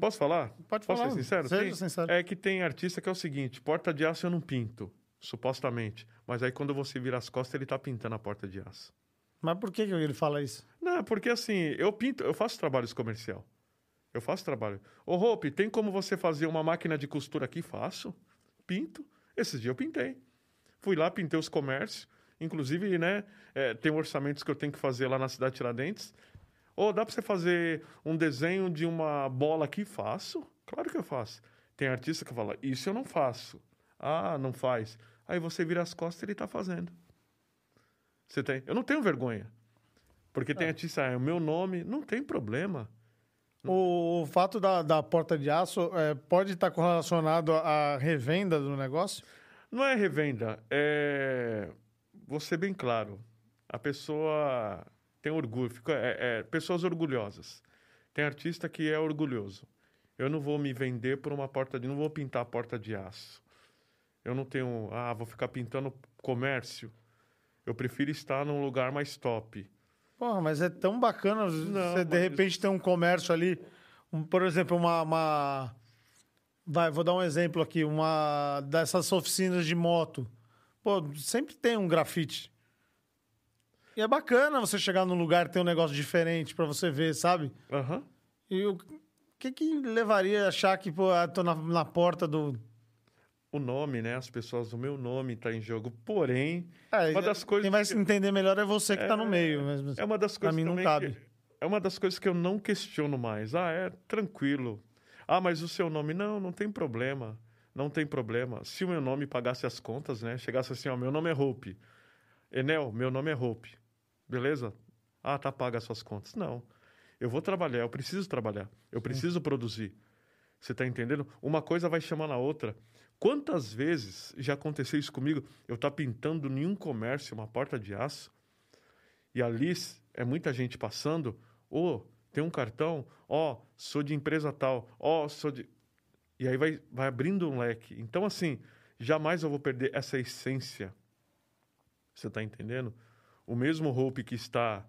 Posso falar? Pode Posso falar. ser sincero? Seja Tem- sincero. É que tem artista que é o seguinte: porta de aço eu não pinto, supostamente. Mas aí quando você vira as costas, ele tá pintando a porta de aço. Mas por que, ele fala isso? Não, porque assim, eu pinto, eu faço trabalhos comercial. Eu faço trabalho. Ô, Hope, tem como você fazer uma máquina de costura aqui? Faço. Pinto. Esses dias eu pintei. Fui lá, pintei os comércios. Inclusive, né, é, tem orçamentos que eu tenho que fazer lá na cidade de Tiradentes. Ô, dá pra você fazer um desenho de uma bola aqui? Faço. Claro que eu faço. Tem artista que fala, isso eu não faço. Ah, não faz. Aí você vira as costas e ele tá fazendo. Você tem? Eu não tenho vergonha. Porque tem artista, ah, é o meu nome, não tem problema. O, o fato da, da porta de aço é, pode estar correlacionado à revenda do negócio? Não é revenda, é. Vou ser bem claro. A pessoa tem orgulho, fica, é, é, pessoas orgulhosas. Tem artista que é orgulhoso. Eu não vou me vender por uma porta de. Não vou pintar a porta de aço. Eu não tenho. Ah, vou ficar pintando comércio. Eu prefiro estar num lugar mais top. Porra, mas é tão bacana Não, você, de mas- repente, ter um comércio ali. um- por exemplo, uma, uma- Vai, vou dar um exemplo aqui. Uma dessas oficinas de moto. Pô, sempre tem um grafite. E é bacana você chegar num lugar e ter um negócio diferente pra você ver, sabe? Aham. E o que que levaria a achar que, pô, ah, tô na, na porta do... O nome, né? As pessoas, o meu nome está em jogo. Porém, É, Uma das coisas Quem vai que- se entender melhor é você que tá no meio. Mas, É uma das Pra coisas mim não cabe. que- é uma das coisas que eu não questiono mais. Ah, é tranquilo. Ah, mas o seu nome não, não tem problema. Não tem problema. Se o meu nome pagasse as contas, né? Chegasse assim, ó, meu nome é Hope. Enel, meu nome é Hope. Beleza? Ah, tá paga as suas contas. Não. Eu vou trabalhar, eu preciso trabalhar. Eu preciso produzir. Você tá entendendo? Uma coisa vai chamando a outra. Quantas vezes já aconteceu isso comigo? Eu tá pintando em um comércio uma porta de aço e ali é muita gente passando. Ô, tem um cartão? Ó, sou de empresa tal. Ó, sou de. E aí vai, vai abrindo um leque. Então, assim, jamais eu vou perder essa essência. Você está entendendo? O mesmo Hope que está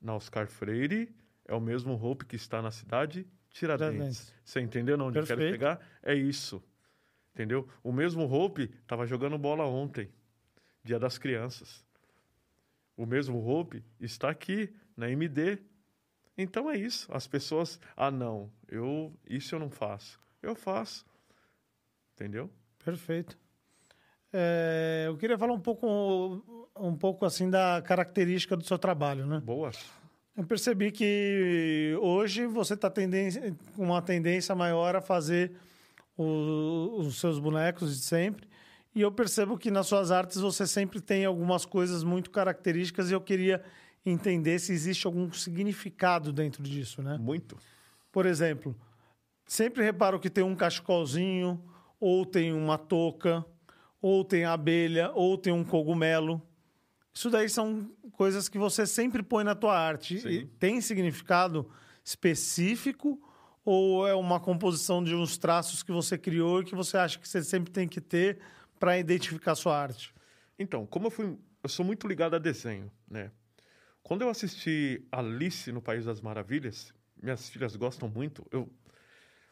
na Oscar Freire é o mesmo Hope que está na cidade Tiradentes. Você entendeu onde eu quero chegar? É isso. Entendeu? O mesmo Hope estava jogando bola ontem, Dia das Crianças. O mesmo Hope está aqui na MD. Então é isso. As pessoas, ah não, eu isso eu não faço. Eu faço. Entendeu? Perfeito. É, eu queria falar um pouco, um pouco assim da característica do seu trabalho, né? Boa. Eu percebi que hoje você está com uma tendência maior a fazer o- os seus bonecos de sempre. E eu percebo que nas suas artes você sempre tem algumas coisas muito características e eu queria entender se existe algum significado dentro disso, né? Muito. Por exemplo, sempre reparo que tem um cachecolzinho, ou tem uma touca, ou tem abelha, ou tem um cogumelo. Isso daí são coisas que você sempre põe na tua arte. Sim. E tem significado específico ou é uma composição de uns traços que você criou e que você acha que você sempre tem que ter para identificar a sua arte? Então, como eu fui, eu sou muito ligado a desenho, né? Quando eu assisti Alice no País das Maravilhas, minhas filhas gostam muito. Eu,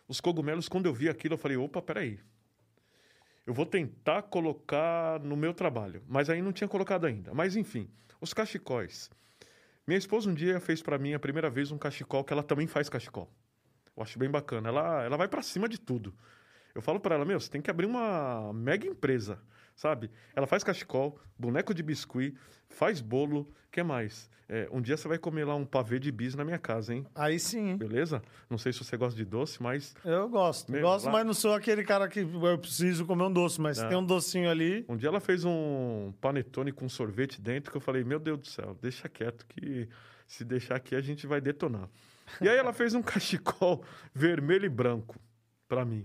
os cogumelos, quando eu vi aquilo, eu falei: opa, peraí. Eu vou tentar colocar no meu trabalho, mas aí não tinha colocado ainda. Mas enfim, os cachecóis. Minha esposa um dia fez para mim a primeira vez um cachecol que ela também faz cachecol. Eu acho bem bacana. Ela, ela vai para cima de tudo. Eu falo para ela, meu, você tem que abrir uma mega empresa, sabe? Ela faz cachecol, boneco de biscuit, faz bolo, que mais? É, um dia você vai comer lá um pavê de bis na minha casa, hein? Aí sim. hein? Beleza? Não sei se você gosta de doce, mas Eu gosto. Meu, gosto, lá- mas não sou aquele cara que eu preciso comer um doce, mas Não. tem um docinho ali. um dia ela fez um panetone com sorvete dentro que eu falei, meu Deus do céu, deixa quieto que se deixar aqui a gente vai detonar. E aí ela fez um cachecol vermelho e branco pra mim.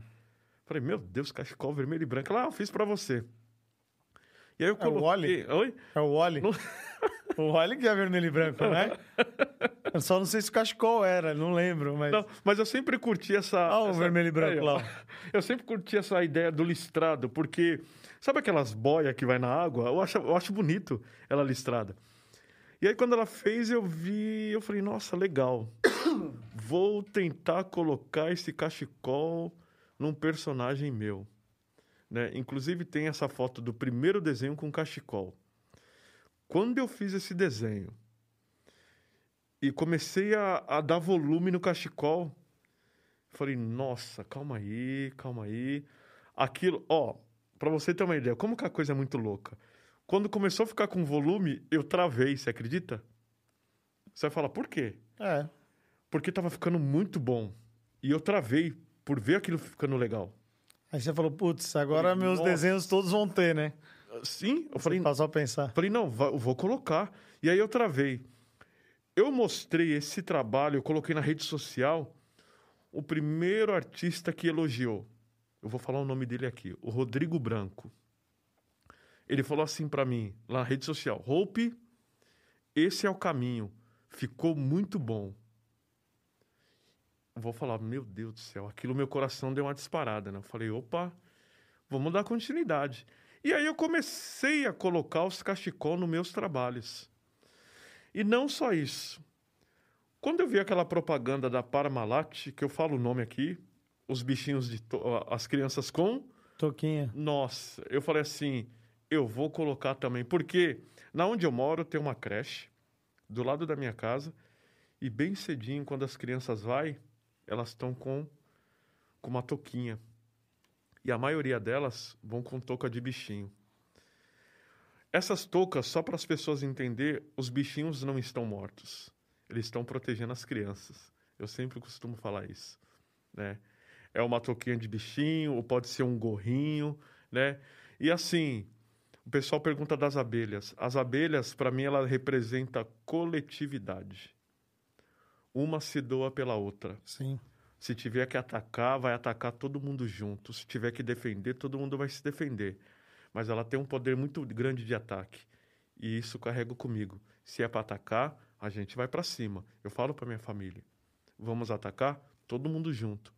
Falei, meu Deus, cachecol vermelho e branco. Ela, ah, eu fiz pra você. E aí eu É o coloquei... Oi? É o Wally. Não- O Wally que é vermelho e branco, né? Eu só não sei se o cachecol era, não lembro, mas. Não, mas eu sempre curti essa. Olha o essa- vermelho e branco lá. Eu sempre curti essa ideia do listrado, porque sabe aquelas boias que vai na água? Eu acho, eu acho bonito ela listrada. E aí, quando ela fez, eu vi, eu falei, nossa, legal. Vou tentar colocar esse cachecol num personagem meu. Né? Inclusive, tem essa foto do primeiro desenho com cachecol. Quando eu fiz esse desenho e comecei a, a dar volume no cachecol, falei, nossa, calma aí, calma aí. Aquilo, ó, pra você ter uma ideia, como que a coisa é muito louca. Quando começou a ficar com volume, eu travei, você acredita? Você vai falar, por quê? É. Porque tava ficando muito bom. E eu travei por ver aquilo ficando legal. Aí você falou, putz, agora Falei, meus nossa. desenhos todos vão ter, né? Sim, eu falei, passou a pensar. Falei, não, vou colocar. E aí eu travei. Eu mostrei esse trabalho, eu coloquei na rede social o primeiro artista que elogiou. Eu vou falar o nome dele aqui, o Rodrigo Branco. Ele falou assim pra mim, lá na rede social: Hope, esse é o caminho. Ficou muito bom. Vou falar, meu Deus do céu, aquilo meu coração deu uma disparada, né? Eu falei, opa, vamos dar continuidade. E aí eu comecei a colocar os cachecol nos meus trabalhos. E não só isso. Quando eu vi aquela propaganda da Parmalat, que eu falo o nome aqui, os bichinhos de to- as crianças com, Toquinha. nossa, eu falei assim, eu vou colocar também, porque na onde eu moro tem uma creche do lado da minha casa e bem cedinho quando as crianças vai, elas estão com com uma touquinha. E a maioria delas vão com touca de bichinho. Essas toucas, só para as pessoas entender, os bichinhos não estão mortos. Eles estão protegendo as crianças. Eu sempre costumo falar isso, né? É uma touquinha de bichinho, ou pode ser um gorrinho, né? E assim, o pessoal pergunta das abelhas. As abelhas, para mim, ela representa coletividade. Uma se doa pela outra. Sim. Se tiver que atacar, vai atacar todo mundo junto. Se tiver que defender, todo mundo vai se defender. Mas ela tem um poder muito grande de ataque. E isso carrego comigo. Se é para atacar, a gente vai para cima. Eu falo para minha família: vamos atacar todo mundo junto.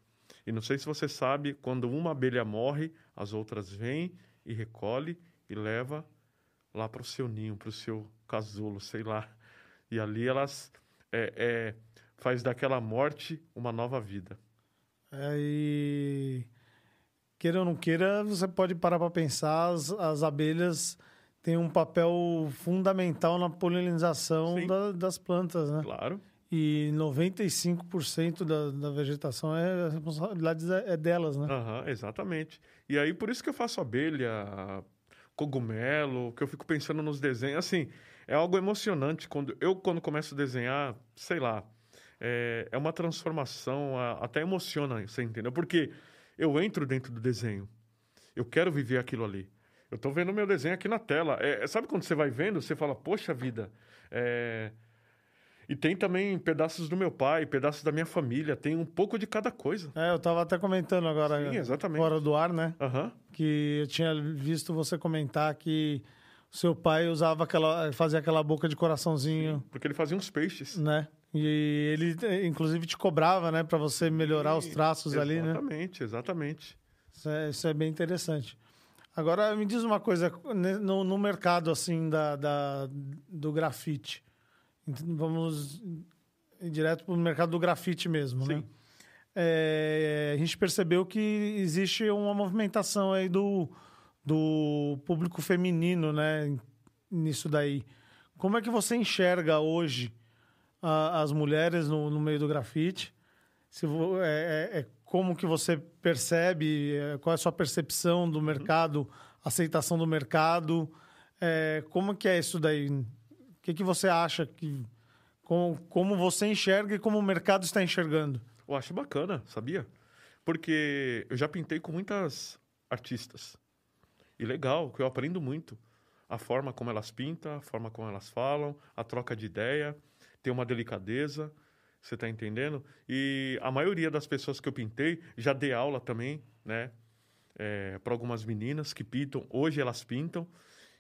E não sei se você sabe, quando uma abelha morre, as outras vêm e recolhe e leva lá para o seu ninho, para o seu casulo, sei lá. E ali elas é, é, faz daquela morte uma nova vida. Aí, queira ou não queira, você pode parar para pensar, as, as abelhas têm um papel fundamental na polinização da- das plantas, né? Claro. E 95% da, da vegetação é a responsabilidade é é delas, né? Aham, exatamente. E aí, por isso que eu faço abelha, cogumelo, que eu fico pensando nos desenhos. Assim, é algo emocionante. quando Eu, quando começo a desenhar, sei lá, é, é uma transformação, até emociona, você entendeu? Porque eu entro dentro do desenho. Eu quero viver aquilo ali. Eu tô vendo meu desenho aqui na tela. É, sabe quando você vai vendo, você fala, poxa vida, é... E tem também pedaços do meu pai, pedaços da minha família, tem um pouco de cada coisa. É, eu tava até comentando agora, Sim, exatamente. fora do ar, né? Aham. Que eu tinha visto você comentar que seu pai usava aquela, fazia aquela boca de coraçãozinho, Porque ele fazia uns peixes. né? E ele, inclusive, te cobrava, né? Pra você melhorar os traços ali, né? Exatamente, exatamente. Isso é, isso é bem interessante. Agora, me diz uma coisa, né, no, no mercado, assim, da, da- do grafite. Vamos ir direto para o mercado do grafite mesmo, né? Sim. É, a gente percebeu que existe uma movimentação aí do, do público feminino, né? Nisso daí. Como é que você enxerga hoje a- as mulheres no, no meio do grafite? Se é- é- é- como que você percebe, é, qual é a sua percepção do mercado, aceitação do mercado, é, como que é isso daí? O que, que você acha que... Como, como você enxerga e como o mercado está enxergando? Eu acho bacana, sabia? Porque eu já pintei com muitas artistas. E legal, que eu aprendo muito. A forma como elas pintam, a forma como elas falam, a troca de ideia, tem uma delicadeza, você está entendendo? E a maioria das pessoas que eu pintei, já dei aula também, né? É, para algumas meninas que pintam, hoje elas pintam.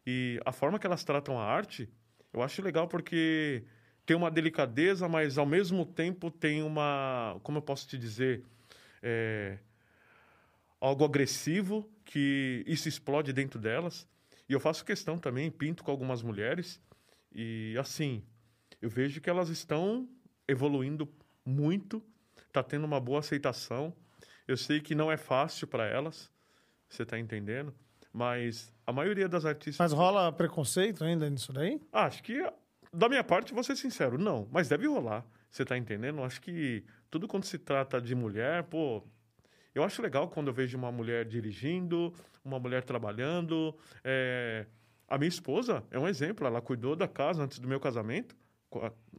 E a forma que elas tratam a arte, eu acho legal porque tem uma delicadeza, mas ao mesmo tempo tem uma, como eu posso te dizer, é, algo agressivo que isso explode dentro delas. E eu faço questão também, pinto com algumas mulheres e assim, eu vejo que elas estão evoluindo muito, tá tendo uma boa aceitação. Eu sei que não é fácil para elas, você está entendendo? Mas a maioria das artistas. Mas rola preconceito ainda nisso daí? Acho que, da minha parte, vou ser sincero, não. Mas deve rolar. Você tá entendendo? Acho que tudo quando se trata de mulher, pô. Eu acho legal quando eu vejo uma mulher dirigindo, uma mulher trabalhando. É... A minha esposa é um exemplo. Ela cuidou da casa antes do meu casamento.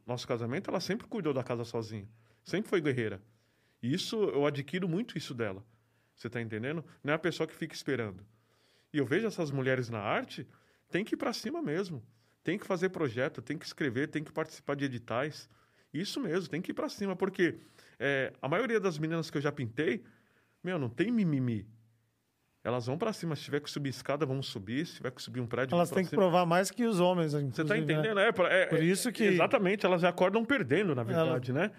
Nosso casamento, ela sempre cuidou da casa sozinha. Sempre foi guerreira. E isso, eu adquiro muito isso dela. Você tá entendendo? Não é a pessoa que fica esperando. E eu vejo essas mulheres na arte, tem que ir para cima mesmo. Tem que fazer projeto, tem que escrever, tem que participar de editais. Isso mesmo, tem que ir para cima, porque é, a maioria das meninas que eu já pintei, meu, não tem mimimi. Elas vão para cima. Se tiver que subir escada, vamos subir. Se tiver que subir um prédio, Elas têm que provar mais que os homens. Você está né? entendendo? Né? É, é, Por isso que. Exatamente, elas acordam perdendo, na verdade, Ela... né?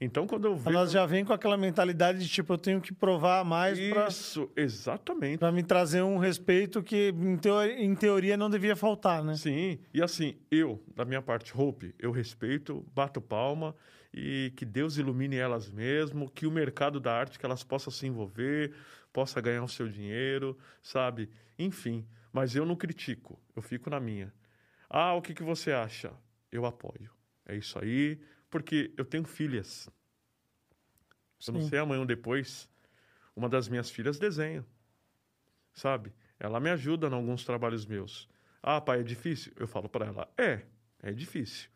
Então, quando eu vejo... Elas já vêm com aquela mentalidade de, tipo, eu tenho que provar mais para... Isso, pra... exatamente. Para me trazer um respeito que, em teoria, em teoria, não devia faltar, né? Sim, e assim, eu, da minha parte, Hope, eu respeito, bato palma e que Deus ilumine elas mesmo, que o mercado da arte, que elas possam se envolver, possa ganhar o seu dinheiro, sabe? Enfim, mas eu não critico, eu fico na minha. Ah, o que, que você acha? Eu apoio. É isso aí, porque eu tenho filhas. Sim. Eu não sei amanhã ou depois. Uma das minhas filhas desenha. Sabe? Ela me ajuda em alguns trabalhos meus. Ah, pai, é difícil? Eu falo para ela: é, é difícil.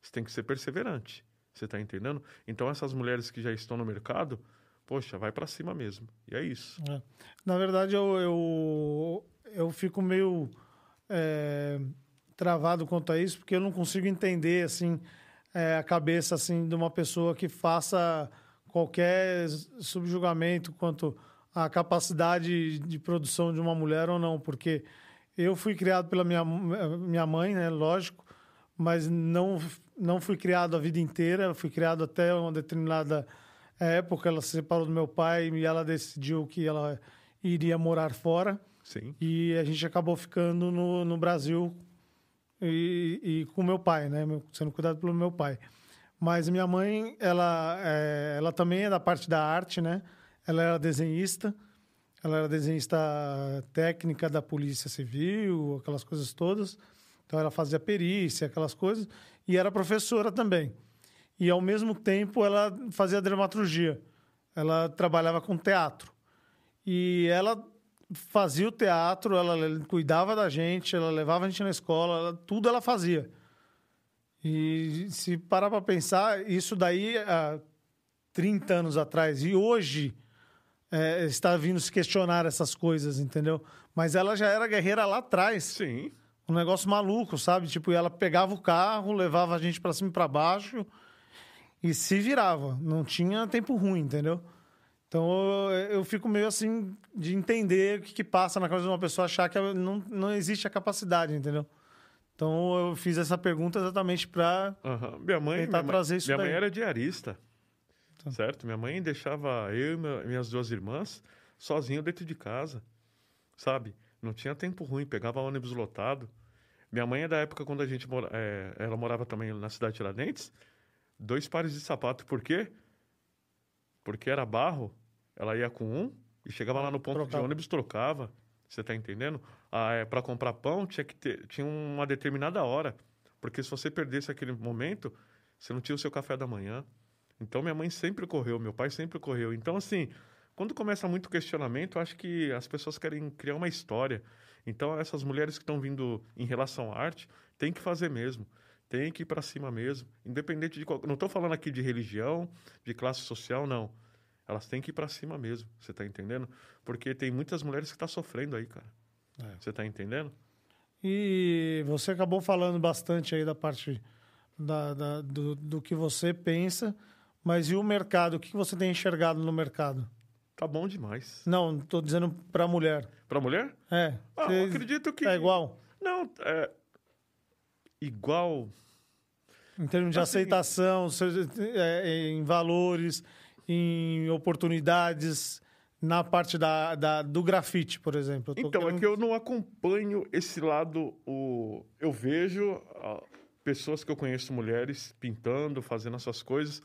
Você tem que ser perseverante. Você está entendendo? Então, essas mulheres que já estão no mercado, poxa, vai para cima mesmo. E é isso. É. Na verdade, eu, eu, eu fico meio é, travado quanto a isso, porque eu não consigo entender, assim, é, a cabeça assim de uma pessoa que faça qualquer subjugamento quanto à capacidade de produção de uma mulher ou não, porque eu fui criado pela minha, minha mãe, né, lógico, mas não não fui criado a vida inteira, fui criado até uma determinada época, ela se separou do meu pai e ela decidiu que ela iria morar fora. Sim. E a gente acabou ficando no, no Brasil e, e com meu pai, né? Sendo cuidado pelo meu pai. Mas minha mãe, ela, é, ela também é da parte da arte, né? Ela era desenhista, ela era desenhista técnica da Polícia Civil, aquelas coisas todas. Então ela fazia perícia, aquelas coisas, e era professora também. E ao mesmo tempo ela fazia dramaturgia. Ela trabalhava com teatro. E ela fazia o teatro, ela cuidava da gente, ela levava a gente na escola, ela, tudo ela fazia. E se parar para pensar, isso daí há 30 anos atrás, e hoje é, está vindo se questionar essas coisas, entendeu? Mas ela já era guerreira lá atrás. Sim. Um negócio maluco, sabe? Tipo, ela pegava o carro, levava a gente para cima e para baixo e se virava. Não tinha tempo ruim, entendeu? Então eu, eu, fico meio assim de entender o que, que, passa na cabeça de uma pessoa achar que não, não existe a capacidade, entendeu? Então eu fiz essa pergunta exatamente para uhum. minha mãe, tentar minha trazer isso Minha daí. mãe era diarista, tá. certo? Minha mãe deixava eu e minhas duas irmãs sozinho dentro de casa, sabe? Não tinha tempo ruim, pegava ônibus lotado. Minha mãe é da época quando a gente mora, é, ela morava também na cidade de Tiradentes, dois pares de sapato, por quê? porque era barro, ela ia com um e chegava lá no ponto trocava. de ônibus, trocava. Você está entendendo? Ah, é, para comprar pão tinha que ter, tinha uma determinada hora. Porque se você perdesse aquele momento, você não tinha o seu café da manhã. Então minha mãe sempre correu, meu pai sempre correu. Então, assim, Quando começa muito questionamento, eu acho que as pessoas querem criar uma história. Então, essas mulheres que estão vindo em relação à arte, tem que fazer mesmo. Tem que ir para cima mesmo. Independente de qual. Não estou falando aqui de religião, de classe social, não. Elas têm que ir para cima mesmo. Você está entendendo? Porque tem muitas mulheres que estão tá sofrendo aí, cara. É. Você está entendendo? E você acabou falando bastante aí da parte da, da do, do, que você pensa, mas e o mercado? O que você tem enxergado no mercado? Tá bom demais. Não, estou dizendo para mulher. Para mulher? É. Ah, eu acredito que. É igual? Não, é. Igual. Em termos de assim, aceitação, é, em valores, em oportunidades, na parte da, da, do grafite, por exemplo? então, querendo... é que eu não acompanho esse lado. O... Eu vejo pessoas que eu conheço, mulheres, pintando, fazendo essas coisas.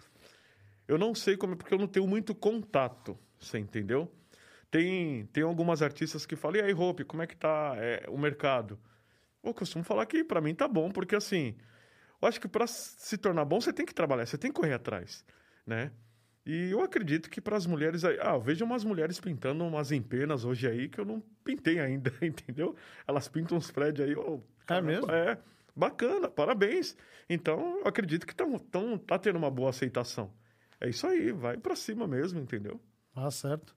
Eu não sei como, porque eu não tenho muito contato, você entendeu? Tem, tem algumas artistas que falam, e aí, Hope, como é que tá é, o mercado? Eu costumo falar que para mim tá bom, porque assim, eu acho que para se tornar bom, você tem que trabalhar, você tem que correr atrás, né? E eu acredito que para as mulheres aí. Ah, eu vejo umas mulheres pintando umas empenas hoje aí que eu não pintei ainda, entendeu? Elas pintam uns prédios aí. Oh, é mesmo? É, bacana, parabéns. Então, eu acredito que tão, tão, tá tendo uma boa aceitação. É isso aí, vai para cima mesmo, entendeu? Ah, certo.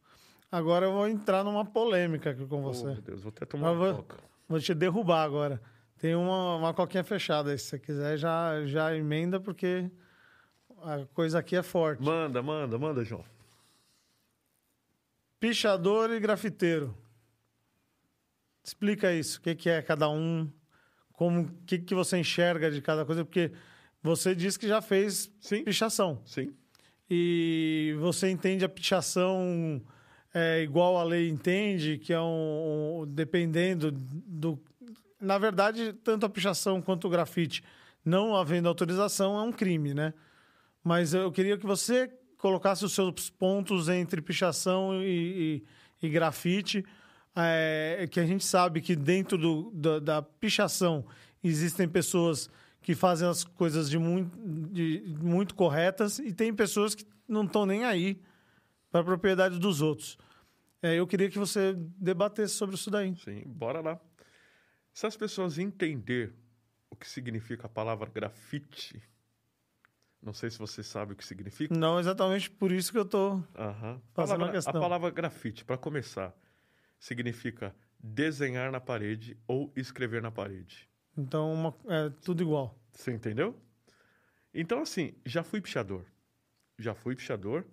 Agora eu vou entrar numa polêmica aqui com você. Oh, meu Deus, vou até tomar uma vou, coca. Vou te derrubar agora. Tem uma, uma coquinha fechada aí, se você quiser já, já emenda, porque a coisa aqui é forte. Manda, manda, manda, João. Pichador e grafiteiro. Explica isso. O que, que é cada um? Como, o que, que você enxerga de cada coisa? Porque você disse que já fez Sim. pichação. Sim. E você entende a pichação é, igual a lei entende, que é um, um, dependendo do. Na verdade, tanto a pichação quanto o grafite, não havendo autorização, é um crime, né? mas eu queria que você colocasse os seus pontos entre pichação e, e, e grafite, é, que a gente sabe que dentro do, da, da, pichação existem pessoas que fazem as coisas de muito, de, muito corretas e tem pessoas que não estão nem aí para a propriedade dos outros. É, eu queria que você debatesse sobre isso daí. Sim, bora lá. Se as pessoas entender o que significa a palavra grafite, não sei se você sabe o que significa. Não, exatamente por isso que eu estou uhum. fazendo palavra, a questão. A palavra grafite, para começar, significa desenhar na parede ou escrever na parede. Então, uma, é tudo igual. Você entendeu? Então, assim, já fui pichador. Já fui pichador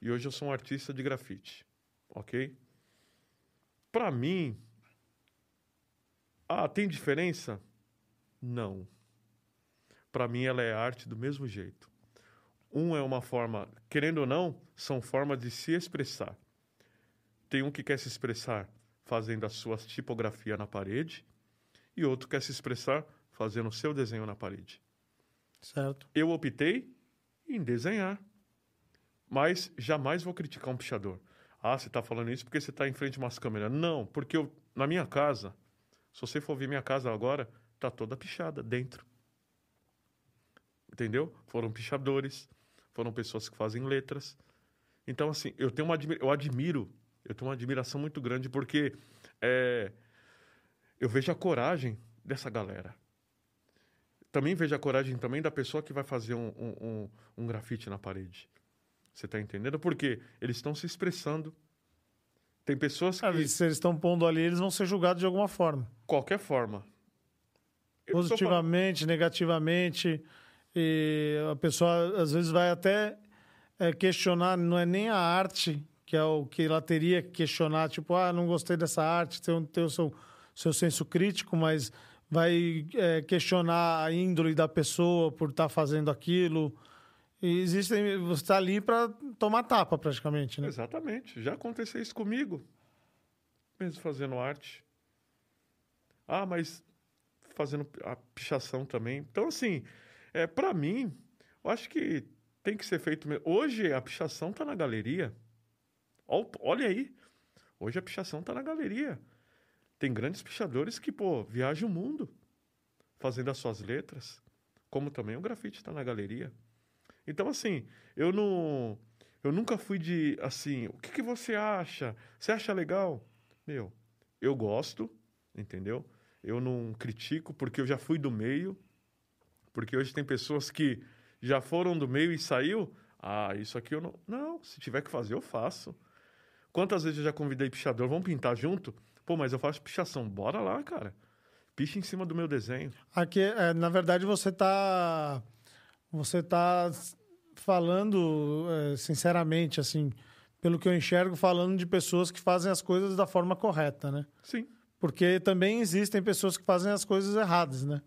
e hoje eu sou um artista de grafite. Ok? Para mim. Ah, tem diferença? Não para mim ela é arte do mesmo jeito. Um é uma forma, querendo ou não, são formas de se expressar. Tem um que quer se expressar fazendo a sua tipografia na parede e outro quer se expressar fazendo o seu desenho na parede. Certo. Eu optei em desenhar, mas jamais vou criticar um pichador. Ah, você está falando isso porque você está em frente a umas câmeras. Não, porque eu, na minha casa, se você for ver minha casa agora, está toda pichada dentro entendeu? Foram pichadores, foram pessoas que fazem letras. Então, assim, eu tenho uma eu admiro, eu tenho uma admiração muito grande porque é, eu vejo a coragem dessa galera. Também vejo a coragem também da pessoa que vai fazer um, um, um, um grafite na parede. Você está entendendo? Porque eles estão se expressando. Tem pessoas ah, que. Ah, se eles estão pondo ali, eles vão ser julgados de alguma forma. Qualquer forma. Positivamente, negativamente. E a pessoa às vezes vai até é, questionar, não é nem a arte, que é o que ela teria que questionar, tipo, ah, não gostei dessa arte, tem, tem o seu, seu senso crítico, mas vai é, questionar a índole da pessoa por estar tá fazendo aquilo. E existem, você está ali para tomar tapa, praticamente, né? Exatamente. Já aconteceu isso comigo, mesmo fazendo arte. Ah, mas fazendo a pichação também. Então, assim, é, para mim, eu acho que tem que ser feito mesmo. Hoje a pichação está na galeria. Olha aí. Hoje a pichação está na galeria. Tem grandes pichadores que, pô, viajam o mundo fazendo as suas letras. Como também o grafite está na galeria. Então, assim, eu não. Eu nunca fui de, assim, o que, que você acha? Você acha legal? Meu, eu gosto, entendeu? Eu não critico porque eu já fui do meio. Porque hoje tem pessoas que já foram do meio e saiu. Ah, isso aqui eu não. Não, se tiver que fazer, eu faço. Quantas vezes eu já convidei pichador, vamos pintar junto? Pô, mas eu faço pichação. Bora lá, cara. Picha em cima do meu desenho. Aqui, é, na verdade, você tá. Você tá falando, é, sinceramente, assim, pelo que eu enxergo, falando de pessoas que fazem as coisas da forma correta, né? Sim. Porque também existem pessoas que fazem as coisas erradas, né?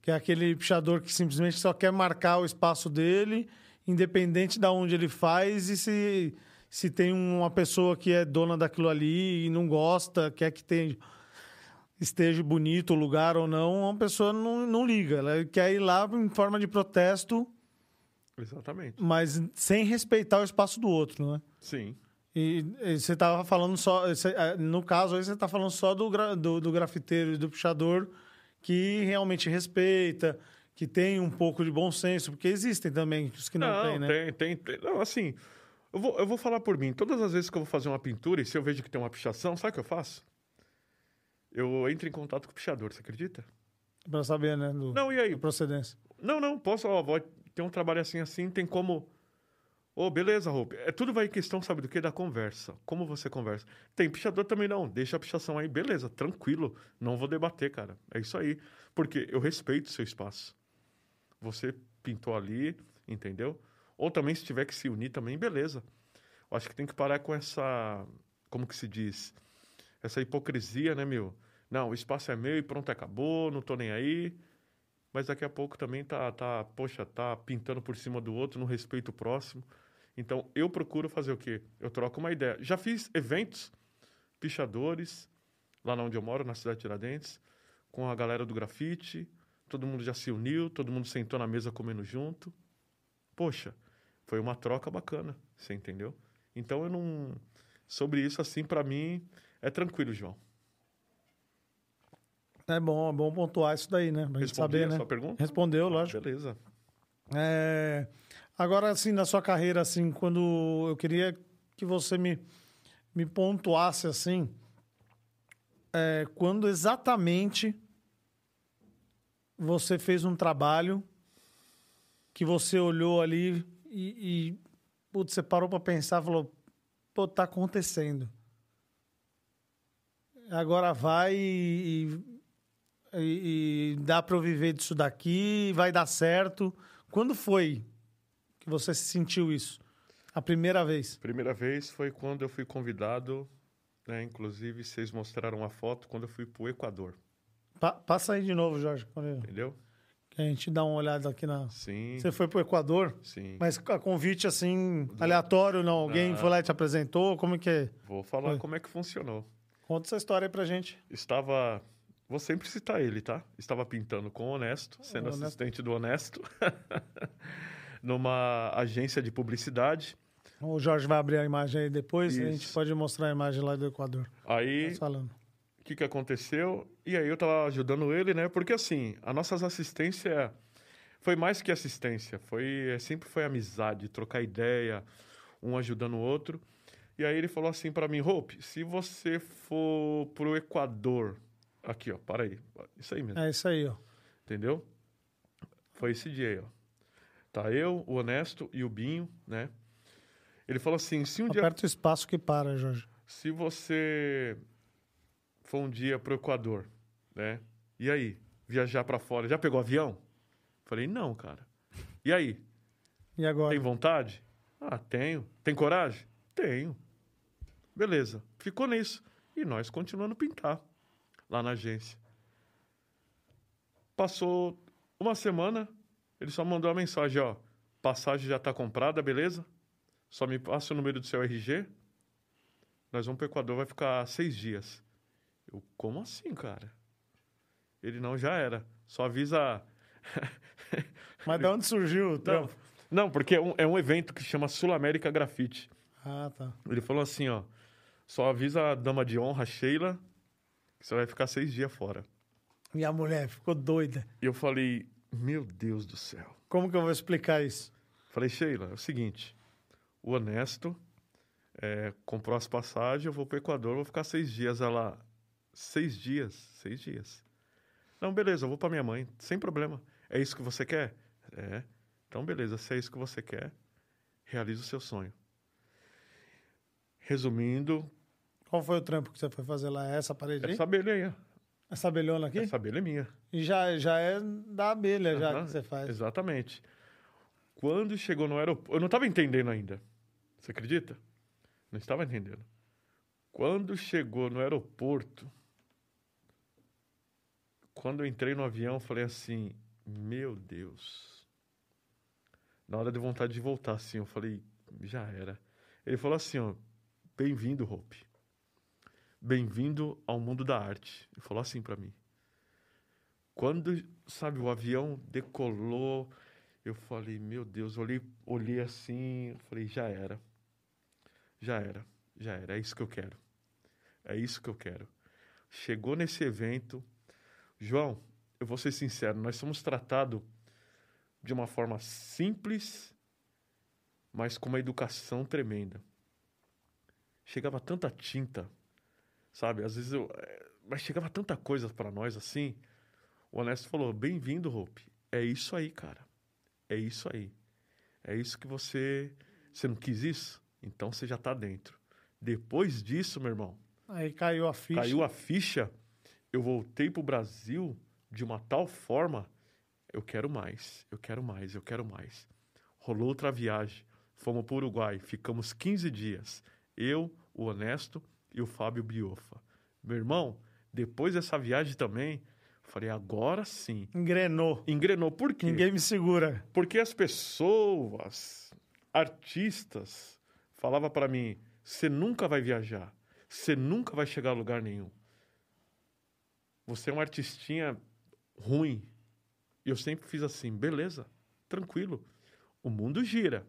Que é aquele pichador que simplesmente só quer marcar o espaço dele, independente de onde ele faz, e se, se tem uma pessoa que é dona daquilo ali e não gosta, quer que tenha, esteja bonito o lugar ou não, uma pessoa não, não liga. Ela quer ir lá em forma de protesto, Exatamente. mas sem respeitar o espaço do outro, né? Sim. E, e você estava falando só. eh, no caso aí, você está falando só do, do, do grafiteiro e do pichador que realmente respeita, que tem um pouco de bom senso, porque existem também os que não, têm, né? tem, tem, tem. Não, assim, eu vou, eu vou falar por mim. Todas as vezes que eu vou fazer uma pintura e se eu vejo que tem uma pichação, sabe o que eu faço? Eu entro em contato com o pichador, você acredita? Pra saber, né? Do, Não, e aí? procedência. Não, não, posso, ó, vou ter um trabalho assim, assim, tem como... Ô, beleza, Roupe. É, tudo vai em questão, sabe do que? Da conversa. Como você conversa. Tem pichador também não. Deixa a pichação aí, beleza, tranquilo. Não vou debater, cara. É isso aí. Porque eu respeito o seu espaço. Você pintou ali, entendeu? Ou também, se tiver que se unir também, beleza. Eu acho que tem que parar com essa... Como que se diz? Essa hipocrisia, né, meu? Não, o espaço é meu e pronto, acabou, não tô nem aí. Mas daqui a pouco também tá, tá, poxa, tá pintando por cima do outro, não respeita o próximo. Então, eu procuro fazer o quê? Eu troco uma ideia. Já fiz eventos, pichadores, lá onde eu moro, na cidade de Tiradentes, com a galera do grafite. Todo mundo já se uniu, todo mundo sentou na mesa comendo junto. Poxa, foi uma troca bacana, você entendeu? Então, eu não... Sobre isso, assim, para mim, é tranquilo, João. É bom, é bom pontuar isso daí, né? Pra Respondi saber, a né? sua pergunta? Respondeu, lógico. Beleza. É, Agora, assim, na sua carreira, assim, quando eu queria que você me, me pontuasse, assim, é, quando exatamente você fez um trabalho que você olhou ali e, e putz, você parou para pensar e falou, pô, tá acontecendo. Agora vai e, e, e dá para eu viver disso daqui, vai dar certo. Quando foi que você sentiu isso? A primeira vez? Primeira vez foi quando eu fui convidado, né? Inclusive, vocês mostraram a foto quando eu fui para o Equador, Pa- passa aí de novo, Jorge, entendeu? que a gente dá uma olhada aqui na. Sim, Você foi pro Equador, sim. mas a convite assim, aleatório, não? Alguém Não. foi lá e te apresentou? Como é que é? Vou falar Foi. como é que funcionou. Conta essa história aí pra gente. Estava... Vou sempre citar ele, tá? Estava pintando com o Honesto, sendo Honesto. assistente do Honesto, numa agência de publicidade. O Jorge vai abrir a imagem aí depois a gente pode mostrar a imagem lá do Equador. Aí, o que, que aconteceu? E aí eu tava ajudando ele, né? Porque assim, a nossa assistência foi mais que assistência, foi é, sempre foi amizade, trocar ideia, um ajudando o outro. E aí ele falou assim para mim, Hope, se você for pro Equador, aqui ó, para aí, isso aí mesmo, É isso aí, ó. entendeu? Foi esse dia aí, ó. Tá eu, o Honesto e o Binho, né? Ele falou assim, se um dia Aperta o espaço que para, Jorge. se você for um dia pro Equador, né? E aí? Viajar para fora, já pegou avião? Falei, não, cara. E aí? E agora? Tem vontade? Ah, tenho. Tem coragem? Tenho. Beleza. Ficou nisso. E nós continuando pintar lá na agência. Passou uma semana, ele só mandou uma mensagem, ó. Passagem já tá comprada, beleza? Só me passa o número do seu RG. Nós vamos pro Equador, vai ficar seis dias. Eu, como assim, cara? Ele não, já era. Só avisa. Mas de onde surgiu o Não, trampo? não porque é um, é um evento que chama Sul América Grafite. Ah, tá. Ele falou assim, ó. Só avisa a dama de honra, Sheila, você vai ficar seis dias fora. E a mulher ficou doida. E eu falei, meu Deus do céu. Como que eu vou explicar isso? Falei, Sheila, é o seguinte. o honesto é, comprou as passagens, eu vou para o Equador, vou ficar seis dias. Ela, seis dias? Seis dias. Não, beleza, eu vou para minha mãe, sem problema. É isso que você quer? É. Então, beleza, se é isso que você quer, realize o seu sonho. Resumindo. Qual foi o trampo que você foi fazer lá? Essa parede aí? Essa abelha aí. Essa abelhona aqui? Essa abelha é minha. E já, já é da abelha, uhum, já que você faz. Exatamente. Quando chegou no aeroporto. Eu não estava entendendo ainda. Você acredita? Não estava entendendo. Quando chegou no aeroporto, quando eu entrei no avião, eu falei assim: Meu Deus. Na hora de vontade de voltar, assim, eu falei: Já era. Ele falou assim: ó, Bem-vindo, Hope. Bem-vindo ao mundo da arte. Ele falou assim para mim. Quando, sabe, o avião decolou, eu falei: Meu Deus. Olhei, olhei assim, falei: Já era. Já era. Já era. É isso que eu quero. É isso que eu quero. Chegou nesse evento João, eu vou ser sincero, nós somos tratados de uma forma simples, mas com uma educação tremenda. Chegava tanta tinta, sabe? Às vezes eu. Eh, mas chegava tanta coisa para nós assim. O Honesto falou: Bem-vindo, Hope. É isso aí, cara. É isso aí. É isso que você. Você não quis isso? Então você já está dentro. Depois disso, meu irmão. Aí caiu a ficha. Caiu a ficha eu voltei para o Brasil de uma tal forma, eu quero mais, eu quero mais, eu quero mais. Rolou outra viagem, fomos para o Uruguai, ficamos 15 dias, eu, o Honesto e o Fábio Biofa. Meu irmão, depois dessa viagem também, falei, agora sim. Engrenou. Engrenou, por quê? Ninguém me segura. Porque as pessoas, artistas, falavam para mim, você nunca vai viajar, você nunca vai chegar a lugar nenhum. Você é um artistinha ruim. E eu sempre fiz assim, beleza, tranquilo. O mundo gira.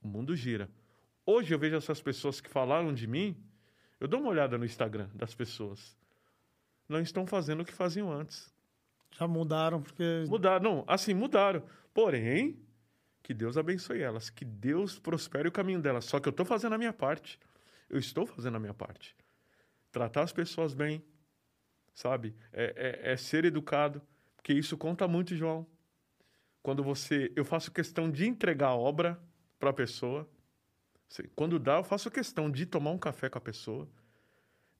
O mundo gira. Hoje eu vejo essas pessoas que falaram de mim, eu dou uma olhada no Instagram das pessoas. Não estão fazendo o que faziam antes. Já mudaram porque. Mudaram, não, assim, mudaram. Porém, que Deus abençoe elas, que Deus prospere o caminho delas. Só que eu estou fazendo a minha parte. Eu estou fazendo a minha parte. Tratar as pessoas bem, sabe? É, é, é ser educado, porque isso conta muito, João. Quando você. Eu faço questão de entregar a obra para a pessoa. Quando dá, eu faço questão de tomar um café com a pessoa,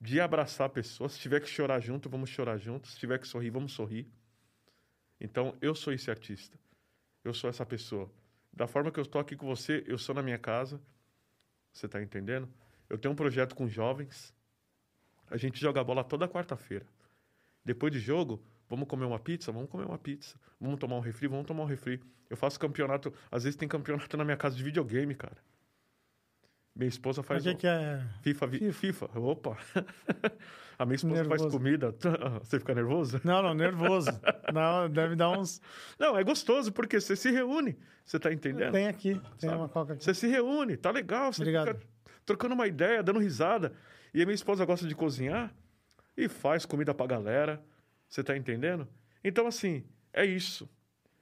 de abraçar a pessoa. Se tiver que chorar junto, vamos chorar junto. Se tiver que sorrir, vamos sorrir. Então, eu sou esse artista. Eu sou essa pessoa. Da forma que eu estou aqui com você, eu sou na minha casa. Você está entendendo? Eu tenho um projeto com jovens. A gente joga bola toda quarta-feira. Depois de jogo, vamos comer uma pizza? Vamos comer uma pizza. Vamos tomar um refri? Vamos tomar um refri. Eu faço campeonato, às vezes tem campeonato na minha casa de videogame, cara. Minha esposa faz. O que, que é? FIFA, FIFA. FIFA. Opa! A minha esposa nervoso. faz comida. Você fica nervoso? Não, não, nervoso. não, deve dar uns. Não, é gostoso porque você se reúne. Você tá entendendo? Tem aqui, tem Sabe? uma coca aqui. Você se reúne, tá legal. Você Obrigado. fica trocando uma ideia, dando risada. E a minha esposa gosta de cozinhar e faz comida pra galera. Você tá entendendo? Então, assim, é isso.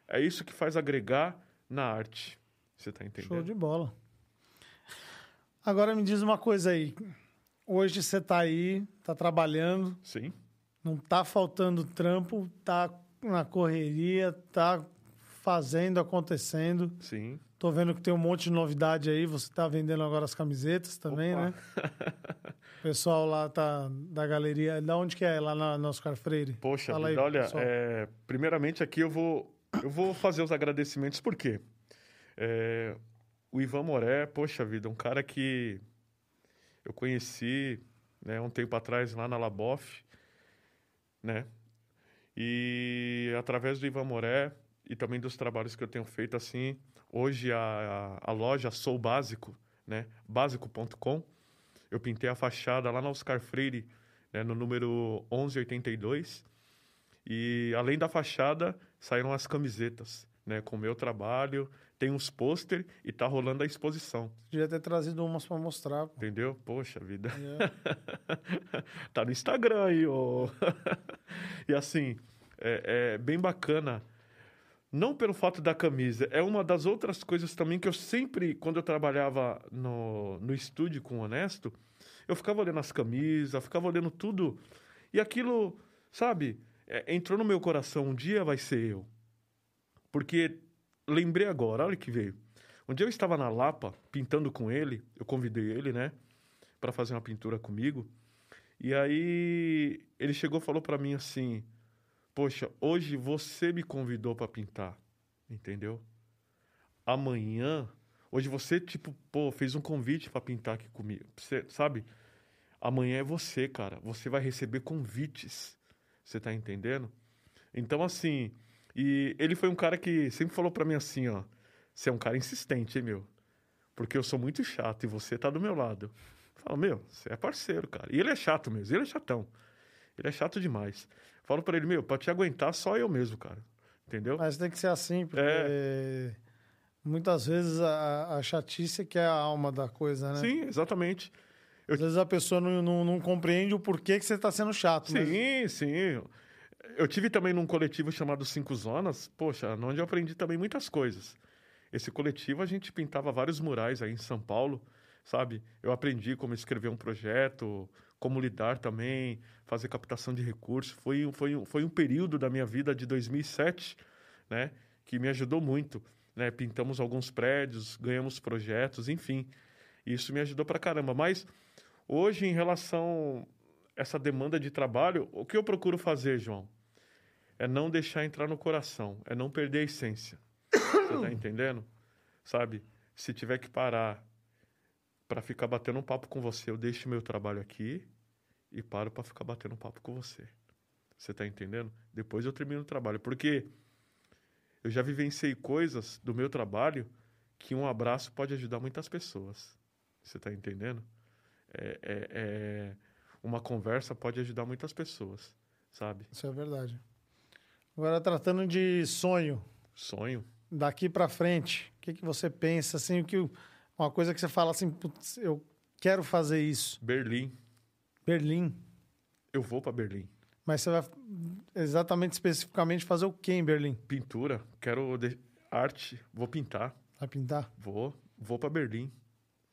É isso que faz agregar na arte. Você tá entendendo? Show de bola. Agora me diz uma coisa aí. Hoje você tá aí, tá trabalhando. Sim. Não tá faltando trampo, tá na correria, tá fazendo, acontecendo. Sim. Tô vendo que tem um monte de novidade aí. Você tá vendendo agora as camisetas também, Opa. né? O pessoal lá tá da galeria. Da onde que é? Lá na, na Oscar Freire? Poxa, vida, aí, olha, é, primeiramente aqui eu vou, eu vou fazer os agradecimentos, por quê? É, o Ivan Moré, poxa vida, um cara que eu conheci né, um tempo atrás lá na Laboff, né? E através do Ivan Moré e também dos trabalhos que eu tenho feito assim, hoje a, a, a loja Sou Básico, né? Básico.com, eu pintei a fachada lá na Oscar Freire, né, no número 1182. E além da fachada, saíram as camisetas, né, com o meu trabalho. Tem uns pôster e tá rolando a exposição. Devia ter trazido umas para mostrar. Pô. Entendeu? Poxa vida. Yeah. tá no Instagram aí, ô. e assim, é, é bem bacana Não pelo fato da camisa, é uma das outras coisas também que eu sempre, quando eu trabalhava no, no estúdio com o Honesto, eu ficava olhando as camisas, ficava olhando tudo. E aquilo, sabe, é, entrou no meu coração, um dia vai ser eu. Porque lembrei agora, olha que veio. Um dia eu estava na Lapa, pintando com ele, eu convidei ele, né, para fazer uma pintura comigo. E aí ele chegou e falou para mim assim: Poxa, hoje você me convidou para pintar, entendeu? Amanhã, hoje você, tipo, pô, fez um convite para pintar aqui comigo, você, sabe? Amanhã é você, cara. Você vai receber convites. Você tá entendendo? Então, assim, e ele foi um cara que sempre falou para mim assim, ó. Você é um cara insistente, hein, meu? Porque eu sou muito chato e você tá do meu lado. Fala, meu, você é parceiro, cara. E ele é chato mesmo, ele é chatão. Ele é chato demais. Falo para ele, meu, pra te aguentar só eu mesmo, cara. Entendeu? Mas tem que ser assim, porque é... muitas vezes a, a chatice é que é a alma da coisa, né? Sim, exatamente. Eu... Às vezes a pessoa não, não, não, compreende o porquê que você está sendo chato. Sim, mesmo. sim. Eu tive também num coletivo chamado Cinco Zonas, poxa, onde eu aprendi também muitas coisas. Esse coletivo a gente pintava vários murais aí em São Paulo sabe? Eu aprendi como escrever um projeto, como lidar também, fazer captação de recursos. Foi, foi, foi um período da minha vida de 2007, né? Que me ajudou muito, né? Pintamos alguns prédios, ganhamos projetos, enfim. Isso me ajudou pra caramba. Mas hoje, em relação essa demanda de trabalho, o que eu procuro fazer, João? É não deixar entrar no coração, é não perder a essência. Você tá entendendo? Sabe? Se tiver que parar para ficar batendo um papo com você, eu deixo meu trabalho aqui e paro para ficar batendo um papo com você. Você tá entendendo? Depois eu termino o trabalho, porque eu já vivenciei coisas do meu trabalho que um abraço pode ajudar muitas pessoas. Você tá entendendo? É, é, é, uma conversa pode ajudar muitas pessoas, sabe? Isso é verdade. Agora, tratando de sonho. Sonho. Daqui para frente, o que, que você pensa, assim, o que uma coisa que você fala assim, eu quero fazer isso. Berlim. Berlim. Eu vou para Berlim. Mas você vai exatamente, especificamente fazer o que em Berlim? Pintura. Quero de... arte. Vou pintar. Vai pintar? Vou. Vou para Berlim.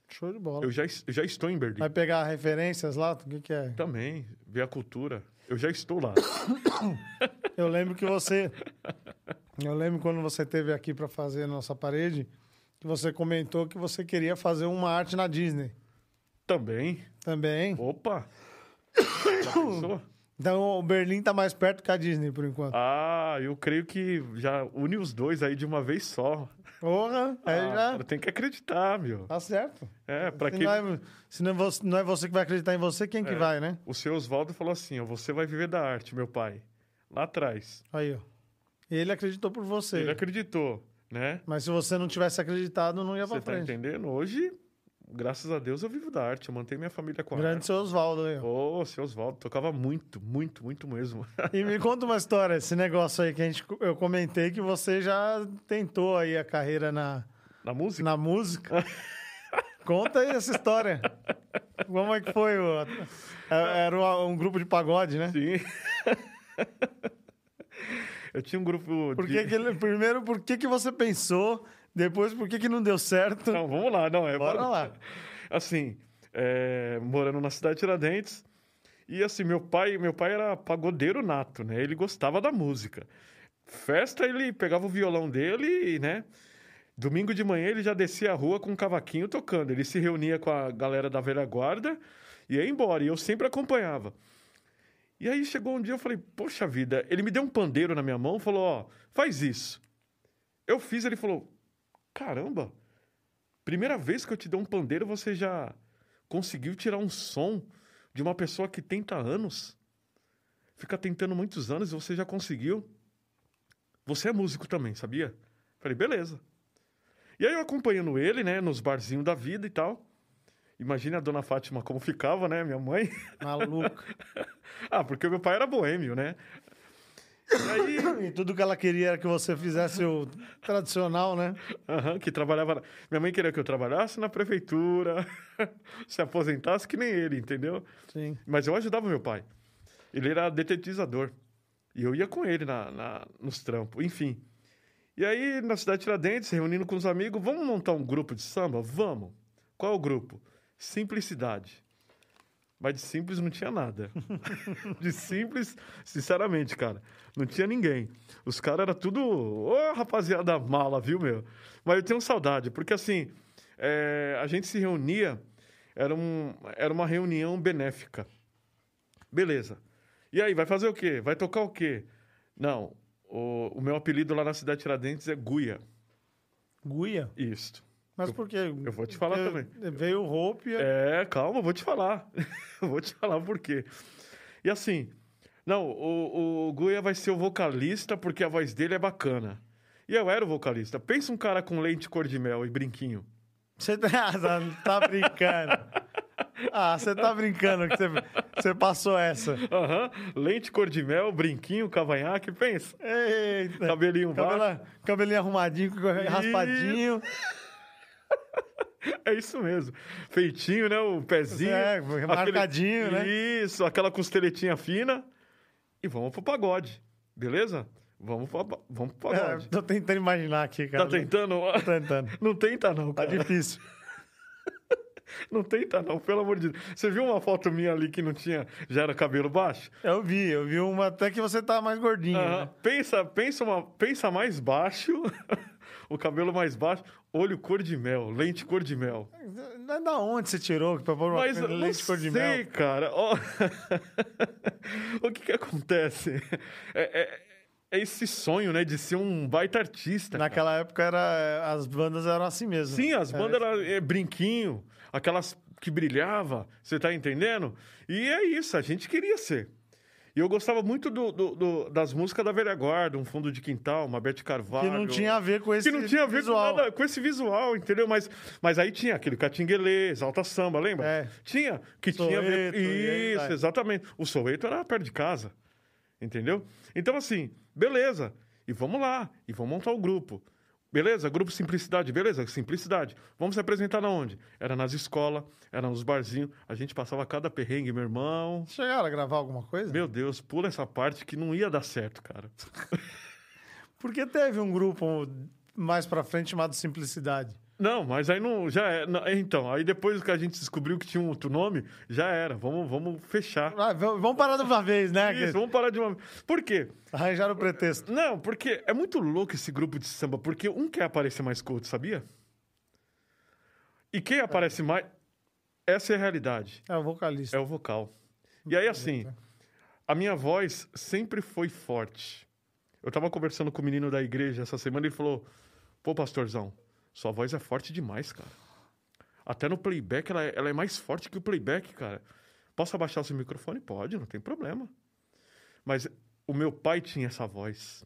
Show de bola. Eu já, eu já estou em Berlim. Vai pegar referências lá? O que, que é? Também. Ver a cultura. Eu já estou lá. eu lembro que você. Eu lembro quando você esteve aqui para fazer a nossa parede que você comentou que você queria fazer uma arte na Disney. Também. Também. Opa! então o Berlim tá mais perto que a Disney, por enquanto. Ah, eu creio que já une os dois aí de uma vez só. Porra, aí ah, já. Tem que acreditar, meu. Tá certo. É, para que. Não é, se não é, você, não é você que vai acreditar em você, quem é, que vai, né? O seu Oswaldo falou assim: ó, você vai viver da arte, meu pai. Lá atrás. Aí, ó. Ele acreditou por você. Ele acreditou né? Mas se você não tivesse acreditado, não ia pra você tá frente. Você tá entendendo? Hoje, graças a Deus, eu vivo da arte. Eu mantenho minha família com a Grande arte. seu Oswaldo aí. Ô, oh, seu Oswaldo. Tocava muito, muito, muito mesmo. E me conta uma história, esse negócio aí que a gente, eu comentei que você já tentou aí a carreira na... Na música? Na música. conta aí essa história. Como é que foi? É, era um grupo de pagode, né? Sim. Eu tinha um grupo por que de... que, primeiro, por que, que você pensou? Depois, por que, que não deu certo? Não, vamos lá. Não, é, Bora lá. Assim, é, morando na cidade de Tiradentes. E assim, meu pai, meu pai era pagodeiro nato, né? Ele gostava da música. Festa, ele pegava o violão dele e, né? Domingo de manhã ele já descia a rua com um cavaquinho tocando. Ele se reunia com a galera da velha guarda e ia embora. E eu sempre acompanhava. E aí chegou um dia, eu falei, poxa vida, ele me deu um pandeiro na minha mão, falou, ó, faz isso. Eu fiz, ele falou, caramba, primeira vez que eu te dou um pandeiro, você já conseguiu tirar um som de uma pessoa que tenta anos? Fica tentando muitos anos e você já conseguiu? Você é músico também, sabia? Falei, beleza. E aí eu acompanhando ele, né, nos barzinhos da vida e tal. Imagina a dona Fátima como ficava, né? Minha mãe. Maluco. ah, porque meu pai era boêmio, né? E, aí... e tudo que ela queria era que você fizesse o tradicional, né? Uhum, que trabalhava. Minha mãe queria que eu trabalhasse na prefeitura, se aposentasse que nem ele, entendeu? Sim. Mas eu ajudava meu pai. Ele era detetizador. E eu ia com ele na, na nos trampos, enfim. E aí, na cidade de Tiradentes, reunindo com os amigos, vamos montar um grupo de samba? Vamos. Qual é o grupo? Simplicidade. Mas de simples não tinha nada. de simples, sinceramente, cara, não tinha ninguém. Os caras eram tudo, ô oh, rapaziada mala, viu, meu? Mas eu tenho saudade, porque assim, é, a gente se reunia, era, um, era uma reunião benéfica. Beleza. E aí, vai fazer o quê? Vai tocar o quê? Não, o, o meu apelido lá na cidade de Tiradentes é Guia. Guia? Isso. Mas por quê? Eu vou te falar também. Veio o Hope. É, calma, eu vou te falar. eu vou te falar por quê. E assim, não, o, o Guia vai ser o vocalista porque a voz dele é bacana. E eu era o vocalista. Pensa um cara com lente cor de mel e brinquinho. Você tá, tá brincando. Ah, você tá brincando que você, passou essa. Aham. Uhum. Lente cor de mel, brinquinho, cavanhaque, pensa. Eita. Cabelinho baixo. Cabelinho arrumadinho, raspadinho. É isso mesmo. Feitinho, né? O pezinho. É, marcadinho, aquele... né? Isso, aquela costeletinha fina. E vamos pro pagode, beleza? Vamos pro, vamos pro é, pagode. É, tô tentando imaginar aqui, cara. Tá tentando? Tô tentando. Não tenta não, tá cara. Tá difícil. Não tenta não, pelo amor de Deus. Você viu uma foto minha ali que não tinha, já era cabelo baixo? Eu vi, eu vi uma até que você tá mais gordinho. Né? Pensa, pensa, uma, pensa mais baixo o cabelo mais baixo, olho cor de mel, lente cor de mel. É da onde você tirou pra pôr uma Mas, lente cor de sei, mel? Sei, cara. Oh. o que que acontece? É, é, é, esse sonho, né, de ser um baita artista. Naquela cara. época era, as bandas eram assim mesmo. Sim, as bandas eram é, brinquinho, aquelas que brilhava, você tá entendendo? E é isso, a gente queria ser. E eu gostava muito do, do, do, das músicas da velha guarda, Um Fundo de Quintal, uma Bete Carvalho. Que não tinha a ver com esse visual. Que não tinha a ver visual. Com, nada, com esse visual, entendeu? Mas, mas aí tinha aquele Catinguelê, Alta Samba, lembra? É. Tinha, que tinha a ver... Isso, exatamente. O Soweto era perto de casa, entendeu? Então, assim, beleza. E vamos lá, e vamos montar o grupo. Beleza? Grupo Simplicidade, beleza? Simplicidade. Vamos se apresentar na onde? Era nas escolas, era nos barzinhos. A gente passava cada perrengue, meu irmão. Chegaram a gravar alguma coisa? Meu Deus, pula essa parte que não ia dar certo, cara. Porque teve um grupo mais pra frente chamado Simplicidade. Não, mas aí não. Já é. Não, então, aí depois que a gente descobriu que tinha um outro nome, já era. Vamos, vamos fechar. Ah, vamos parar de uma vez, né? Isso, vamos parar de uma vez. Por quê? Arranjaram o pretexto. Não, porque é muito louco esse grupo de samba, porque um quer aparecer mais culto, sabia? E quem aparece mais. Essa é a realidade. É o vocalista. É o vocal. E aí, assim, a minha voz sempre foi forte. Eu tava conversando com o menino da igreja essa semana e ele falou: pô, pastorzão. Sua voz é forte demais, cara. Até no playback ela é, ela é mais forte que o playback, cara. Posso abaixar o seu microfone? Pode, não tem problema. Mas o meu pai tinha essa voz.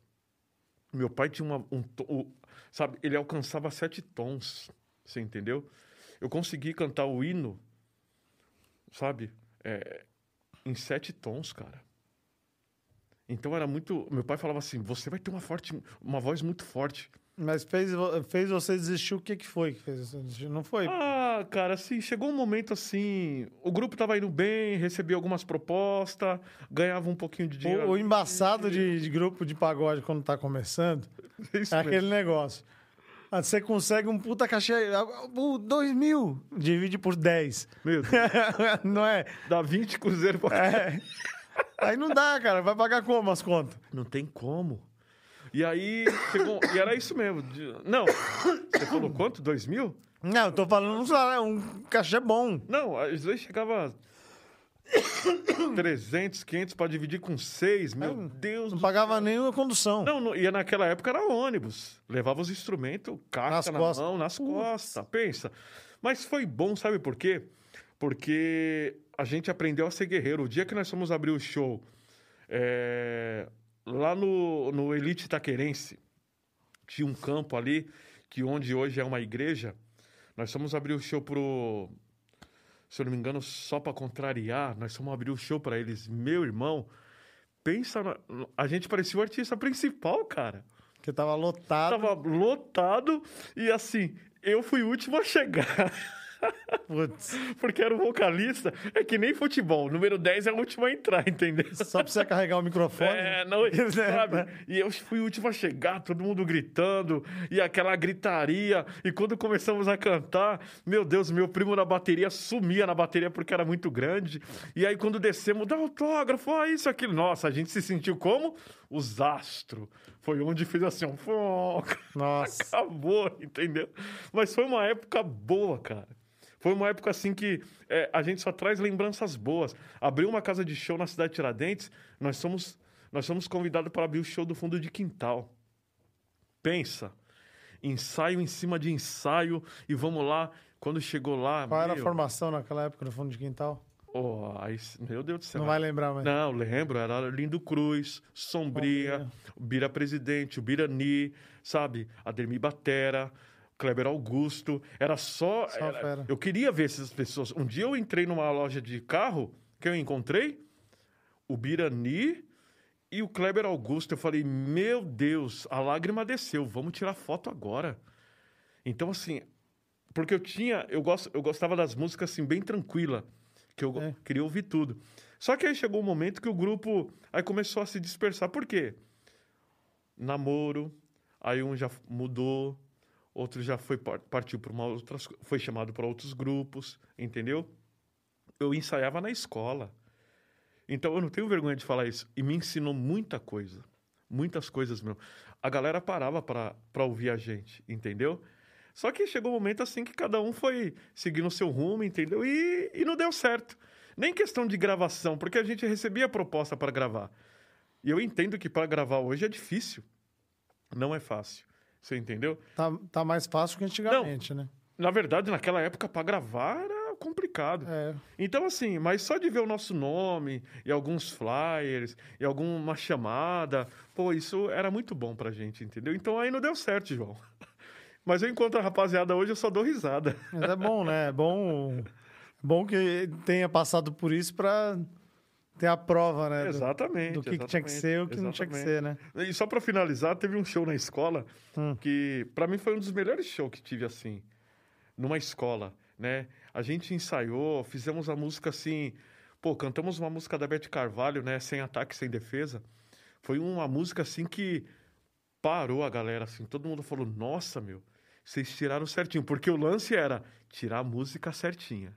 Meu pai tinha uma, um, um, sabe, ele alcançava sete tons, você entendeu? Eu consegui cantar o hino, sabe, é, em sete tons, cara. Então era muito, meu pai falava assim, você vai ter uma forte, uma voz muito forte. Mas fez, fez você desistir, o que, que foi que fez você desistir? Não foi? Ah, cara, assim, chegou um momento assim. O grupo tava indo bem, recebia algumas propostas, ganhava um pouquinho de dinheiro. O, o embaçado de, de, grupo de pagode quando tá começando é aquele negócio. Ah, você consegue um puta cachê. Dois mil, divide por 10. Meu Deus. não é? Dá 20 cruzeiros pra. É. Aí não dá, cara. Vai pagar como as contas? Não tem como. E aí, chegou, e era isso mesmo. De, não, você falou quanto? Dois mil? Não, eu tô falando um, um cachê bom. Não, às vezes chegava 300, 500 para dividir com seis, meu é, Deus. Não pagava céu. nem a condução. Não, não, e naquela época era ônibus. Levava os instrumentos, caixa nas na costas. mão, nas costas. Pensa. Mas foi bom, sabe por quê? Porque a gente aprendeu a ser guerreiro. O dia que nós fomos abrir o show, é, lá no, no Elite Taquerense, tinha um campo ali, que onde hoje é uma igreja. Nós fomos abrir o show pro. Se eu não me engano, só para contrariar, nós fomos abrir o show para eles. Meu irmão, pensa. Na... A gente parecia o artista principal, cara. Que tava lotado. Tava lotado e assim, eu fui o último a chegar. Putz, Porque era o vocalista. É que nem futebol. Número 10 é o último a entrar, entendeu? só pra você carregar o microfone. É, não, sabe? E eu fui o último a chegar, todo mundo gritando, e aquela gritaria. E quando começamos a cantar, meu Deus, meu primo na bateria sumia na bateria porque era muito grande. E aí quando descemos, dá autógrafo, ah, isso, aquilo. Nossa, a gente se sentiu como os astros. Foi onde fez assim, um... Nossa. Acabou, entendeu? Mas foi uma época boa, cara. Foi uma época assim que é, a gente só traz lembranças boas. Abriu uma casa de show na cidade de Tiradentes, nós somos, nós somos convidados para abrir o show do fundo de quintal. Pensa, ensaio em cima de ensaio e vamos lá. Quando chegou lá. Qual era a meu, formação naquela época no fundo de quintal? oh, aí, meu Deus do céu. Não vai lembrar mais. Não, lembro, era Lindo Cruz, Sombria, Sombria. Bira Presidente, o Birani, sabe? Ademir Batera, Kleber Augusto. Era só. Só era- eu queria ver essas pessoas. Um dia eu entrei numa loja de carro, que eu encontrei o Birani e o Kleber Augusto. Eu falei, meu Deus, a lágrima desceu, vamos tirar foto agora. Então, assim, porque eu tinha, eu, gosto, eu gostava das músicas assim, bem tranquila, que eu É. queria ouvir tudo. Só que aí chegou um momento que o grupo aí começou a se dispersar. Por quê? Namoro, aí um já mudou, outro já foi par- partiu para uma outra, foi chamado para outros grupos, entendeu? Eu ensaiava na escola. Então eu não tenho vergonha de falar isso. E me ensinou muita coisa. Muitas coisas mesmo. A galera parava para ouvir a gente, entendeu? Só que chegou um momento assim que cada um foi seguindo o seu rumo, entendeu? E, e não deu certo. Nem questão de gravação, porque a gente recebia proposta para gravar. E eu entendo que para gravar hoje é difícil. Não é fácil. Você entendeu? Tá, tá mais fácil que antigamente, né? Na verdade, naquela época, para gravar era complicado. É. Então, assim, mas só de ver o nosso nome e alguns flyers e alguma chamada, pô, isso era muito bom pra gente, entendeu? Então aí não deu certo, João. Mas eu encontro a rapaziada hoje, eu só dou risada. Mas é bom, né? É bom, é bom que tenha passado por isso pra ter a prova, né? do- Exatamente. Do, que, que tinha que exatamente, ser e o que não tinha que exatamente. ser, né? E só pra finalizar, teve um show na escola Hum. que pra mim foi um dos melhores shows que tive assim, numa escola, né? A gente ensaiou, fizemos a música assim, pô, cantamos uma música da Beth Carvalho, né, sem ataque, sem defesa. Foi uma música assim que parou a galera assim, todo mundo falou: "Nossa, meu, vocês tiraram certinho", porque o lance era tirar a música certinha.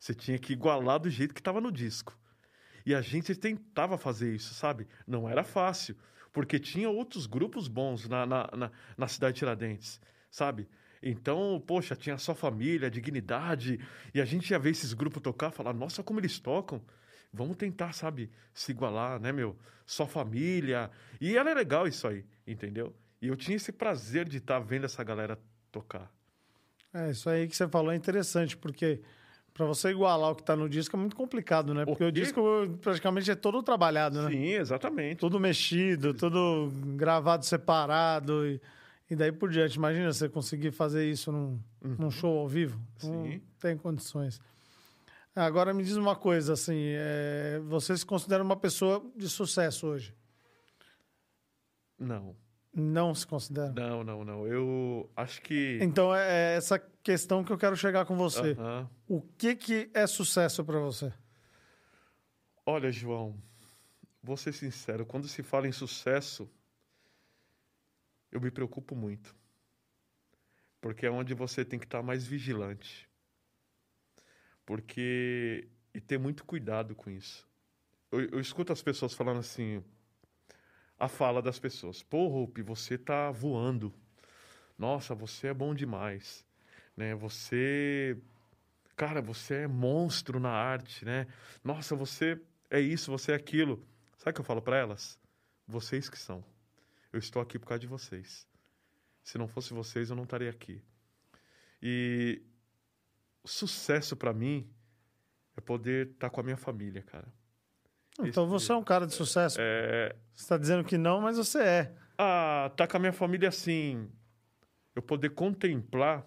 Você tinha que igualar do jeito que estava no disco. E a gente tentava fazer isso, sabe? Não era fácil, porque tinha outros grupos bons na, na, na, na cidade de Tiradentes, sabe? Então, poxa, tinha só família, dignidade, e a gente ia ver esses grupos tocar, falar, nossa, como eles tocam. Vamos tentar, sabe, se igualar, né, meu? Só família. E era legal isso aí, entendeu? E eu tinha esse prazer de estar vendo essa galera tocar. É, isso aí que você falou é interessante, porque pra você igualar o que tá no disco é muito complicado, né? Porque o, quê? disco praticamente é todo trabalhado, né? Sim, exatamente. Tudo mexido, tudo gravado separado e, e daí por diante. Imagina você conseguir fazer isso num, num show ao vivo. Não Uhum. Sim. tem condições. Agora me diz uma coisa, assim, é, você se considera uma pessoa de sucesso hoje? Não, Não se considera? não, não, não. Eu acho que. Então é essa questão que eu quero chegar com você. Aham. O que, que é sucesso pra você? Olha, João, vou ser sincero, quando se fala em sucesso, eu me preocupo muito. Porque é onde você tem que estar mais vigilante. Porque. E ter muito cuidado com isso. Eu, eu escuto as pessoas falando assim. A fala das pessoas. Pô, Rupi, você tá voando. Nossa, você é bom demais. Né? Você. Cara, você é monstro na arte, né? Nossa, você é isso, você é aquilo. Sabe o que eu falo para elas? Vocês que são. Eu estou aqui por causa de vocês. Se não fosse vocês, eu não estaria aqui. E sucesso para mim é poder estar com a minha família, cara. Então você é um cara de sucesso. É, Você está dizendo que não, mas você é. ah, tá com a minha família assim, eu poder contemplar,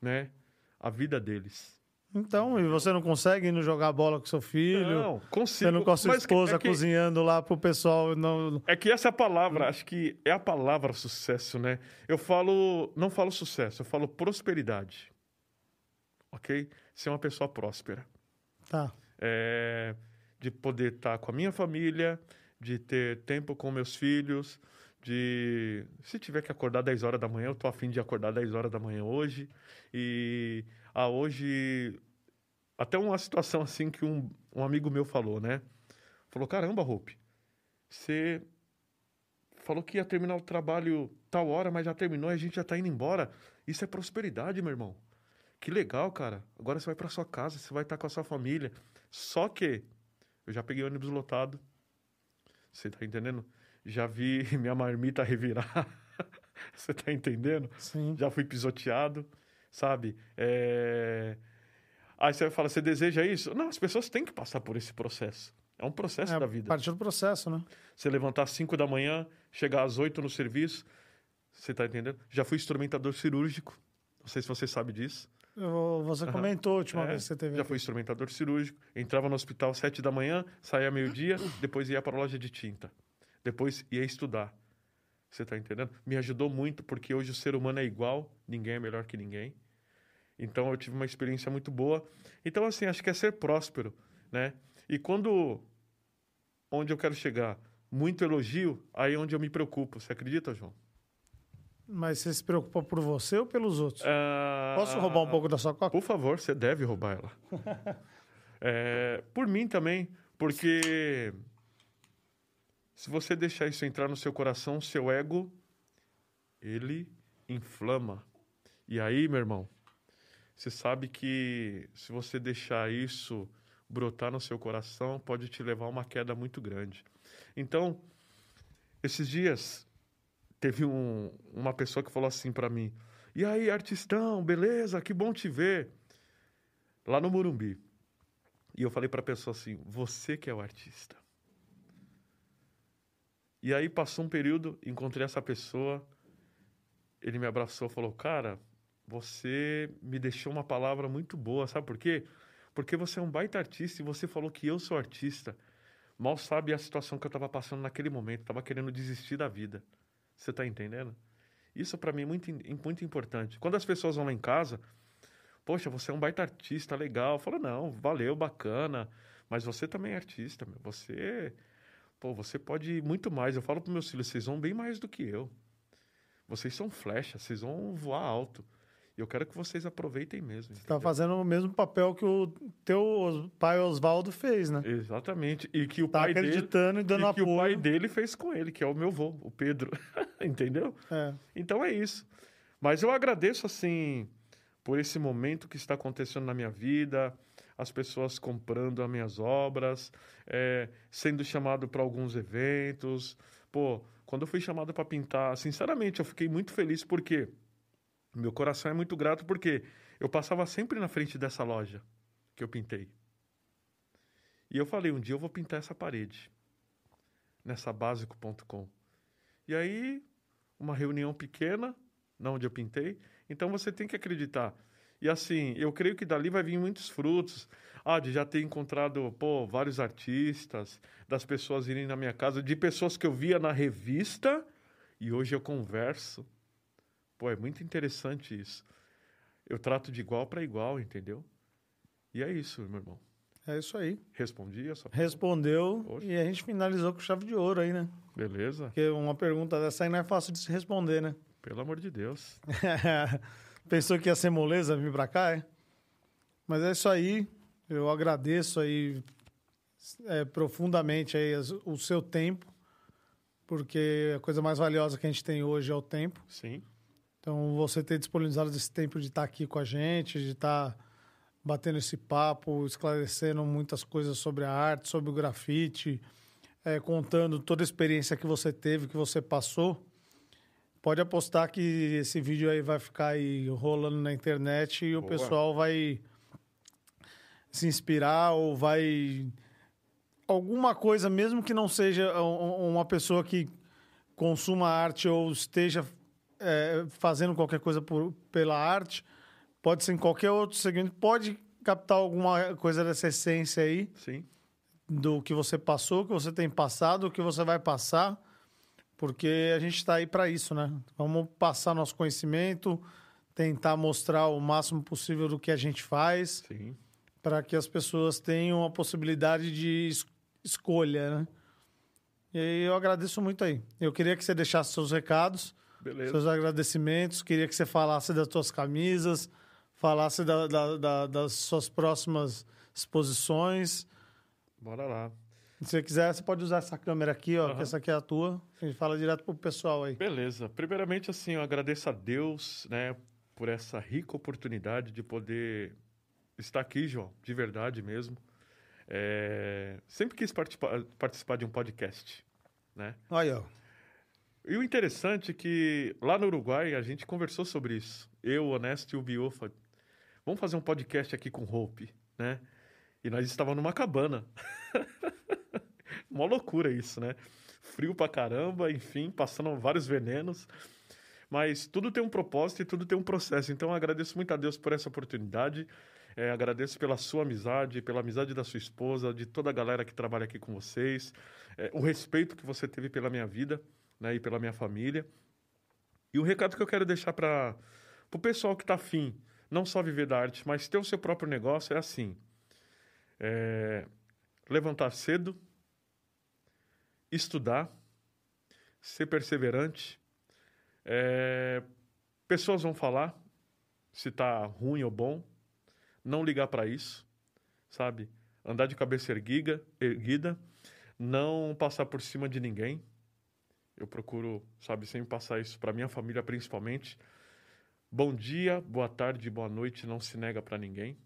né, a vida deles. Então, e você não consegue ir jogar bola com seu filho? Não, consigo. Você não com a sua esposa é que- cozinhando lá pro pessoal? Não... É que essa é a palavra, acho que é a palavra sucesso, né? Eu falo, não falo sucesso, eu falo prosperidade. Ok? ser uma pessoa próspera. Tá. É, de poder estar com a minha família, de ter tempo com meus filhos, de se tiver que acordar 10 horas da manhã, eu tô afim de acordar 10 horas da manhã hoje. E ah, hoje até uma situação assim que um, um amigo meu falou, né? Falou: "Caramba, Hope, você falou que ia terminar o trabalho tal hora, mas já terminou e a gente já tá indo embora. Isso é prosperidade, meu irmão. Que legal, cara. Agora você vai para sua casa, você vai estar com a sua família. Só que eu já peguei ônibus lotado. Você tá entendendo? Já vi minha marmita revirar. você tá entendendo? Sim. Já fui pisoteado, sabe? É... Aí você vai falar, você deseja isso? Não, as pessoas têm que passar por esse processo. É um processo É da vida. parte do processo, né? Você levantar às 5 da manhã, chegar às 8 no serviço. Você tá entendendo? Já fui instrumentador cirúrgico. Não sei se você sabe disso. Você comentou a última É, vez que você teve. Já aqui. fui instrumentador cirúrgico. Entrava no hospital às 7 da manhã, saía meio-dia, depois ia para a loja de tinta. Depois ia estudar. Você tá entendendo? Me ajudou muito porque hoje o ser humano é igual, ninguém é melhor que ninguém. Então eu tive uma experiência muito boa. Então assim, acho que é ser próspero, né? E quando onde eu quero chegar, muito elogio, aí é onde eu me preocupo. Você acredita, João? Mas você se preocupa por você ou pelos outros? Ah, Posso roubar um pouco da sua coca? Por favor, você deve roubar ela. É, por mim também, porque se você deixar isso entrar no seu coração, seu ego, ele inflama. E aí, meu irmão, você sabe que se você deixar isso brotar no seu coração, pode te levar a uma queda muito grande. Então, esses dias, teve um- uma pessoa que falou assim para mim: E aí, artistão, beleza? Que bom te ver. Lá no Morumbi. E eu falei para a pessoa assim: Você que é o artista. E aí passou um período, encontrei essa pessoa, ele me abraçou e falou: Cara, você me deixou uma palavra muito boa, sabe por quê? Porque você é um baita artista e você falou que eu sou artista. Mal sabe a situação que eu estava passando naquele momento, estava querendo desistir da vida. Você está entendendo? Isso para mim é muito, muito importante. Quando as pessoas vão lá em casa, poxa, você é um baita artista, legal. Eu falo, não, valeu, bacana. Mas você também é artista, meu. Você, pô, você pode ir muito mais. Eu falo para meus filhos, vocês vão bem mais do que eu. Vocês são flecha, vocês vão voar alto. E eu quero que vocês aproveitem mesmo. Você tá entendeu? fazendo o mesmo papel que o teu pai Oswaldo fez, né? Exatamente. E que o Tá pai dele acreditando e dando e que o pai apoio. dele fez com ele, que é o meu vô, o Pedro. Entendeu? É. Então é isso. Mas eu agradeço, assim, por esse momento que está acontecendo na minha vida, as pessoas comprando as minhas obras, é, sendo chamado para alguns eventos. Pô, quando eu fui chamado para pintar, sinceramente, eu fiquei muito feliz porque meu coração é muito grato porque eu passava sempre na frente dessa loja que eu pintei. E eu falei, um dia eu vou pintar essa parede nessa básico.com. E aí, uma reunião pequena, na onde eu pintei. Então você tem que acreditar. E assim, eu creio que dali vai vir muitos frutos. Ah, de já ter encontrado, pô, vários artistas, das pessoas irem na minha casa, de pessoas que eu via na revista e hoje eu converso. Pô, é muito interessante isso. Eu trato de igual para igual, entendeu? E é isso, meu irmão. É isso aí. Respondi a sua Respondeu e a gente finalizou com chave de ouro aí, né? Beleza? Porque uma pergunta dessa aí não é fácil de se responder, né? Pelo amor de Deus. Pensou que ia ser moleza vir pra cá, é? Mas é isso aí. Eu agradeço aí é, profundamente aí o seu tempo, porque a coisa mais valiosa que a gente tem hoje é o tempo. Sim. Então, você ter disponibilizado esse tempo de estar aqui com a gente, de estar batendo esse papo, esclarecendo muitas coisas sobre a arte, sobre o grafite, eh, contando toda a experiência que você teve, que você passou. Pode apostar que esse vídeo aí vai ficar aí rolando na internet e o Boa. pessoal vai se inspirar ou vai alguma coisa, mesmo que não seja um- um- uma pessoa que consuma arte ou esteja é, fazendo qualquer coisa por, pela arte, pode ser em qualquer outro segmento, pode captar alguma coisa dessa essência aí Sim. do que você passou, que você tem passado, o que você vai passar, porque a gente está aí para isso, né? Vamos passar nosso conhecimento, tentar mostrar o máximo possível do que a gente faz, para que as pessoas tenham a possibilidade de es- escolha, né? E eu agradeço muito aí. Eu queria que você deixasse seus recados, Beleza. seus agradecimentos, queria que você falasse das suas camisas, falasse da- da- da- das suas próximas exposições. Bora lá. Se você quiser, você pode usar essa câmera aqui, ó, que Aham. essa aqui é a tua. A gente fala direto pro pessoal aí. Beleza. Primeiramente, assim, eu agradeço a Deus, né, por essa rica oportunidade de poder estar aqui, João, de verdade mesmo. É, Sempre quis participar, participar de um podcast, né? Aí, ó. E o interessante é que lá no Uruguai a gente conversou sobre isso. Eu, Honesto e o Biofa. Vamos fazer um podcast aqui com Hope, né? E nós estávamos numa cabana. Uma loucura isso, né? Frio pra caramba, enfim, passando vários venenos. Mas tudo tem um propósito e tudo tem um processo. Então eu agradeço muito a Deus por essa oportunidade. É, agradeço pela sua amizade, pela amizade da sua esposa, de toda a galera que trabalha aqui com vocês. É, o respeito que você teve pela minha vida né, e pela minha família. E o recado que eu quero deixar para o pessoal que está afim, não só viver da arte, mas ter o seu próprio negócio, é assim. É, levantar cedo, estudar, ser perseverante. É, pessoas vão falar se está ruim ou bom, não ligar para isso, sabe? Andar de cabeça erguida, erguida, não passar por cima de ninguém. Eu procuro, sabe, sempre passar isso para minha família, principalmente. Bom dia, boa tarde, boa noite, não se nega para ninguém.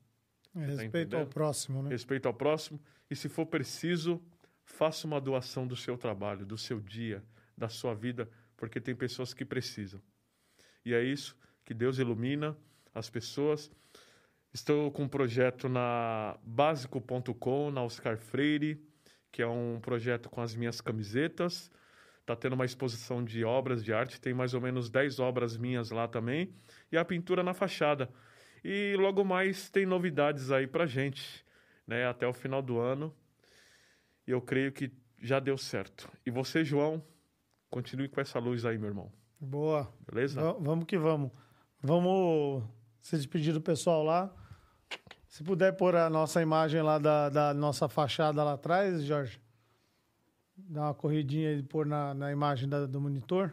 Respeito ao entendendo? próximo, né? Respeito ao próximo. E se for preciso, faça uma doação do seu trabalho, do seu dia, da sua vida, porque tem pessoas que precisam. E é isso que Deus ilumina as pessoas. Estou com um projeto na básico.com, na Oscar Freire, que é um projeto com as minhas camisetas. Está tendo uma exposição de obras de arte, tem mais ou menos 10 obras minhas lá também. E a pintura na fachada. E logo mais tem novidades aí pra gente, né? Até o final do ano. E eu creio que já deu certo. E você, João, continue com essa luz aí, meu irmão. Boa. Beleza? Va- Vamos que vamos. Vamos se despedir do pessoal lá. Se puder pôr a nossa imagem lá da, da nossa fachada lá atrás, Jorge. Dá uma corridinha e pôr na, na imagem da- do monitor.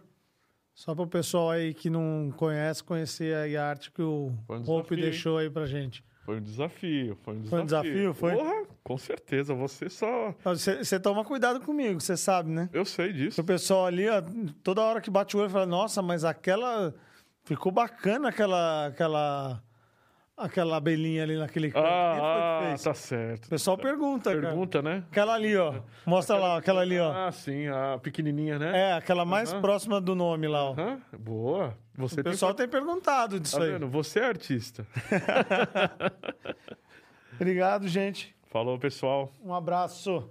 Só para o pessoal aí que não conhece, conhecer aí a arte que o um Hope deixou aí pra gente. Foi um desafio, foi um desafio. Foi um desafio, foi? Porra, com certeza, você só... Você toma cuidado comigo, você sabe, né? Eu sei disso. O pessoal ali, ó, toda hora que bate o olho, fala, nossa, mas aquela... Ficou bacana aquela... aquela... Aquela abelhinha ali naquele canto. Quem foi que Ah, ah, fez? tá certo. O pessoal pergunta, cara. Pergunta, né? Aquela ali, ó. Mostra lá, aquela ali, ó. Ah, sim, a pequenininha, né? É, aquela mais próxima do nome lá, ó. Boa. Você O pessoal tem... tem perguntado disso Tá aí. vendo? Você é artista. Obrigado, gente. Falou, pessoal. Um abraço.